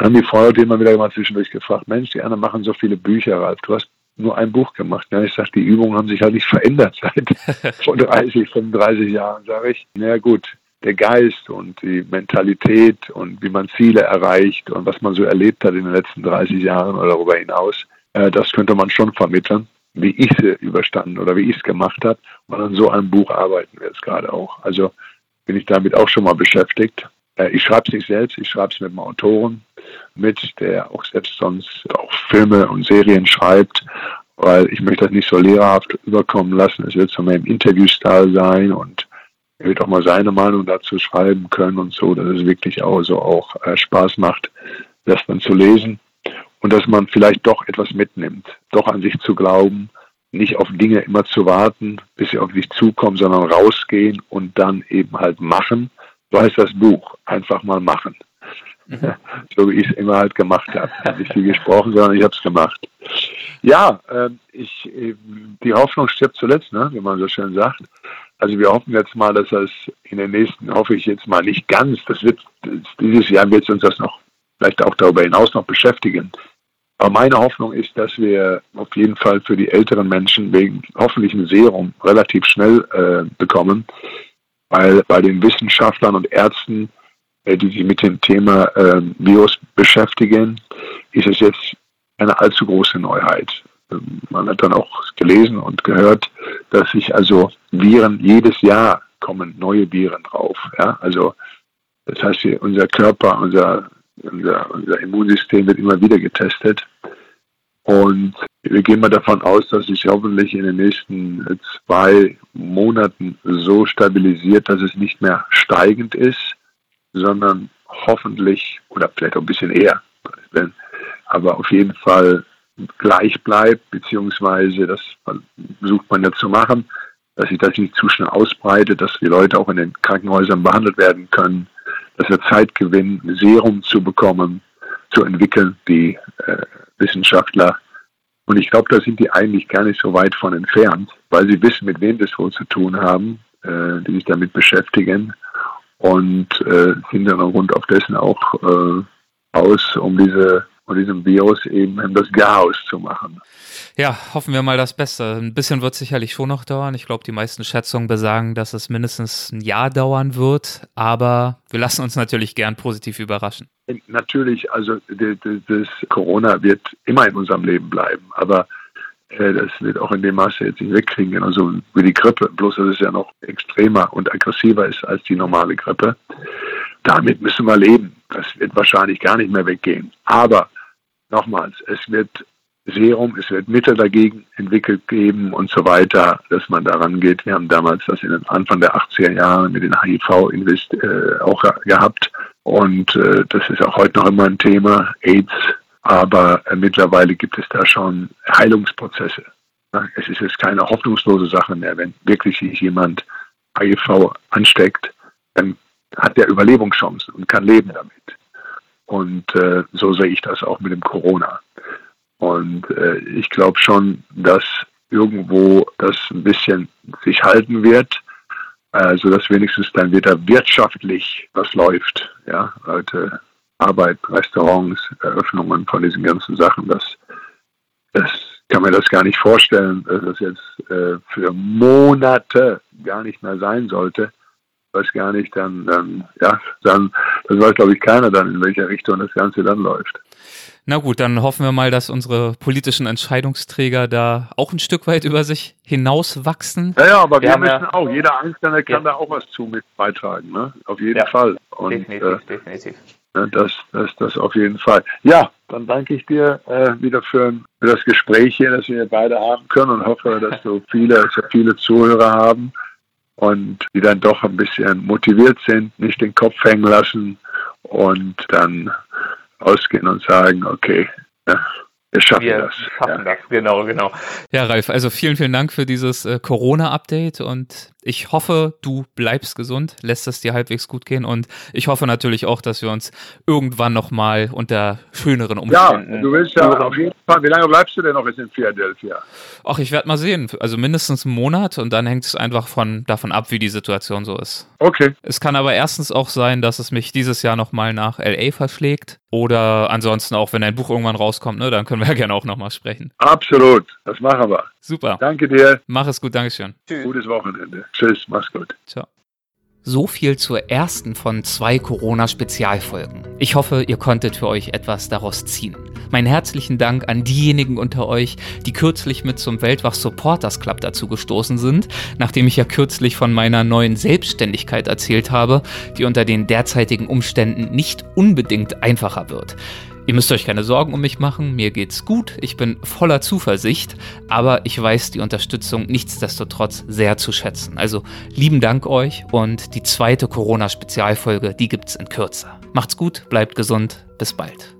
haben die Freunde immer wieder mal zwischendurch gefragt, Mensch, die anderen machen so viele Bücher, Ralf, du hast nur ein Buch gemacht. Ja, ich sage, die Übungen haben sich halt nicht verändert seit vor 30, 35 Jahren, sage ich. Na gut, der Geist und die Mentalität und wie man Ziele erreicht und was man so erlebt hat in den letzten 30 Jahren oder darüber hinaus, äh, das könnte man schon vermitteln, wie ich sie überstanden oder wie ich es gemacht habe. Und an so einem Buch arbeiten wir jetzt gerade auch. Also bin ich damit auch schon mal beschäftigt. Äh, ich schreibe es nicht selbst, ich schreibe es mit einem Autoren mit, der auch selbst sonst auch Filme und Serien schreibt, weil ich möchte das nicht so lehrerhaft überkommen lassen. Es wird so mehr im Interviewstil sein und er wird auch mal seine Meinung dazu schreiben können und so, dass es wirklich auch so auch äh, Spaß macht, das dann zu lesen und dass man vielleicht doch etwas mitnimmt, doch an sich zu glauben, nicht auf Dinge immer zu warten, bis sie auf dich zukommen, sondern rausgehen und dann eben halt machen so heißt das Buch. Einfach mal machen. Mhm. So wie ich es immer halt gemacht habe. Nicht viel gesprochen, sondern ich habe es gemacht. Ja, äh, ich, die Hoffnung stirbt zuletzt, ne, wie man so schön sagt. Also wir hoffen jetzt mal, dass das in den nächsten, hoffe ich jetzt mal nicht ganz, das wird, dieses Jahr wird uns das noch, vielleicht auch darüber hinaus noch beschäftigen. Aber meine Hoffnung ist, dass wir auf jeden Fall für die älteren Menschen wegen hoffentlich ein Serum relativ schnell äh, bekommen, weil bei den Wissenschaftlern und Ärzten, äh, die sich mit dem Thema äh, Virus beschäftigen, ist es jetzt eine allzu große Neuheit. Ähm, man hat dann auch gelesen und gehört, dass sich also Viren jedes Jahr kommen neue Viren drauf. Ja? Also das heißt, unser Körper, unser, unser, unser Immunsystem wird immer wieder getestet. Und wir gehen mal davon aus, dass sich hoffentlich in den nächsten zwei Monaten so stabilisiert, dass es nicht mehr steigend ist, sondern hoffentlich oder vielleicht auch ein bisschen eher, aber auf jeden Fall gleich bleibt, beziehungsweise das versucht man ja zu machen, dass sich das nicht zu schnell ausbreitet, dass die Leute auch in den Krankenhäusern behandelt werden können, dass wir Zeit gewinnen, Serum zu bekommen, zu entwickeln, die äh, Wissenschaftler. Und ich glaube, da sind die eigentlich gar nicht so weit von entfernt, weil sie wissen, mit wem das wohl zu tun haben, äh, die sich damit beschäftigen und äh, sind dann aufgrund auf dessen auch äh, aus, um diese von diesem Virus eben das Chaos zu machen. Ja, hoffen wir mal das Beste. Ein bisschen wird sicherlich schon noch dauern. Ich glaube, die meisten Schätzungen besagen, dass es mindestens ein Jahr dauern wird. Aber wir lassen uns natürlich gern positiv überraschen. Natürlich, also das Corona wird immer in unserem Leben bleiben. Aber äh, das wird auch in dem Maße jetzt nicht wegkriegen, genauso wie die Grippe. Bloß, dass es ja noch extremer und aggressiver ist als die normale Grippe. Damit müssen wir leben. Das wird wahrscheinlich gar nicht mehr weggehen. Aber nochmals, es wird Serum, es wird Mittel dagegen entwickelt geben und so weiter, dass man daran geht. Wir haben damals das in den Anfang der 80er Jahre mit den HIV-Invest äh, auch gehabt und äh, das ist auch heute noch immer ein Thema, AIDS, aber äh, mittlerweile gibt es da schon Heilungsprozesse. Es ist jetzt keine hoffnungslose Sache mehr. Wenn wirklich sich jemand HIV ansteckt, dann hat der Überlebenschancen und kann leben damit. Und äh, so sehe ich das auch mit dem Corona. Und äh, ich glaube schon, dass irgendwo das ein bisschen sich halten wird, also dass wenigstens dann wieder wirtschaftlich was läuft. Ja, Leute arbeiten, Restaurants, Eröffnungen von diesen ganzen Sachen, das, das kann mir das gar nicht vorstellen, dass das jetzt äh, für Monate gar nicht mehr sein sollte weiß gar nicht, dann, dann, ja, dann, das weiß glaube ich keiner dann, in welcher Richtung das Ganze dann läuft. Na gut, dann hoffen wir mal, dass unsere politischen Entscheidungsträger da auch ein Stück weit über sich hinauswachsen. Ja, ja, aber wir, wir müssen ja, auch, jeder Einzelne kann ja. da auch was zu mit beitragen, ne? Auf jeden ja, Fall. Und, definitiv, äh, definitiv. Ne, das, das, das auf jeden Fall. Ja, dann danke ich dir äh, wieder für, für das Gespräch hier, das wir beide haben können und hoffe, dass so viele, so viele Zuhörer haben und die dann doch ein bisschen motiviert sind, nicht den Kopf hängen lassen und dann ausgehen und sagen, okay, ja, wir schaffen wir das. Schaffen ja. das, genau, genau. Ja, Ralf, also vielen, vielen Dank für dieses äh, Corona-Update und ich hoffe, du bleibst gesund, lässt es dir halbwegs gut gehen und ich hoffe natürlich auch, dass wir uns irgendwann nochmal unter schöneren Umständen. Ja, du willst ja auf jeden Fall. Wie lange bleibst du denn noch in Philadelphia? Ach, ich werde mal sehen. Also mindestens einen Monat und dann hängt es einfach von, davon ab, wie die Situation so ist. Okay. Es kann aber erstens auch sein, dass es mich dieses Jahr nochmal nach LA verschlägt oder ansonsten auch, wenn ein Buch irgendwann rauskommt, ne, dann können wir ja gerne auch nochmal sprechen. Absolut, das machen wir. Super. Danke dir. Mach es gut, Dankeschön. Tschüss. Gutes Wochenende. Tschüss, mach's gut. Ciao. So viel zur ersten von zwei Corona-Spezialfolgen. Ich hoffe, ihr konntet für euch etwas daraus ziehen. Meinen herzlichen Dank an diejenigen unter euch, die kürzlich mit zum Weltwach Supporters Club dazu gestoßen sind, nachdem ich ja kürzlich von meiner neuen Selbstständigkeit erzählt habe, die unter den derzeitigen Umständen nicht unbedingt einfacher wird. Ihr müsst euch keine Sorgen um mich machen, mir geht's gut, ich bin voller Zuversicht, aber ich weiß die Unterstützung nichtsdestotrotz sehr zu schätzen. Also lieben Dank euch und die zweite Corona-Spezialfolge, die gibt's in Kürze. Macht's gut, bleibt gesund, bis bald.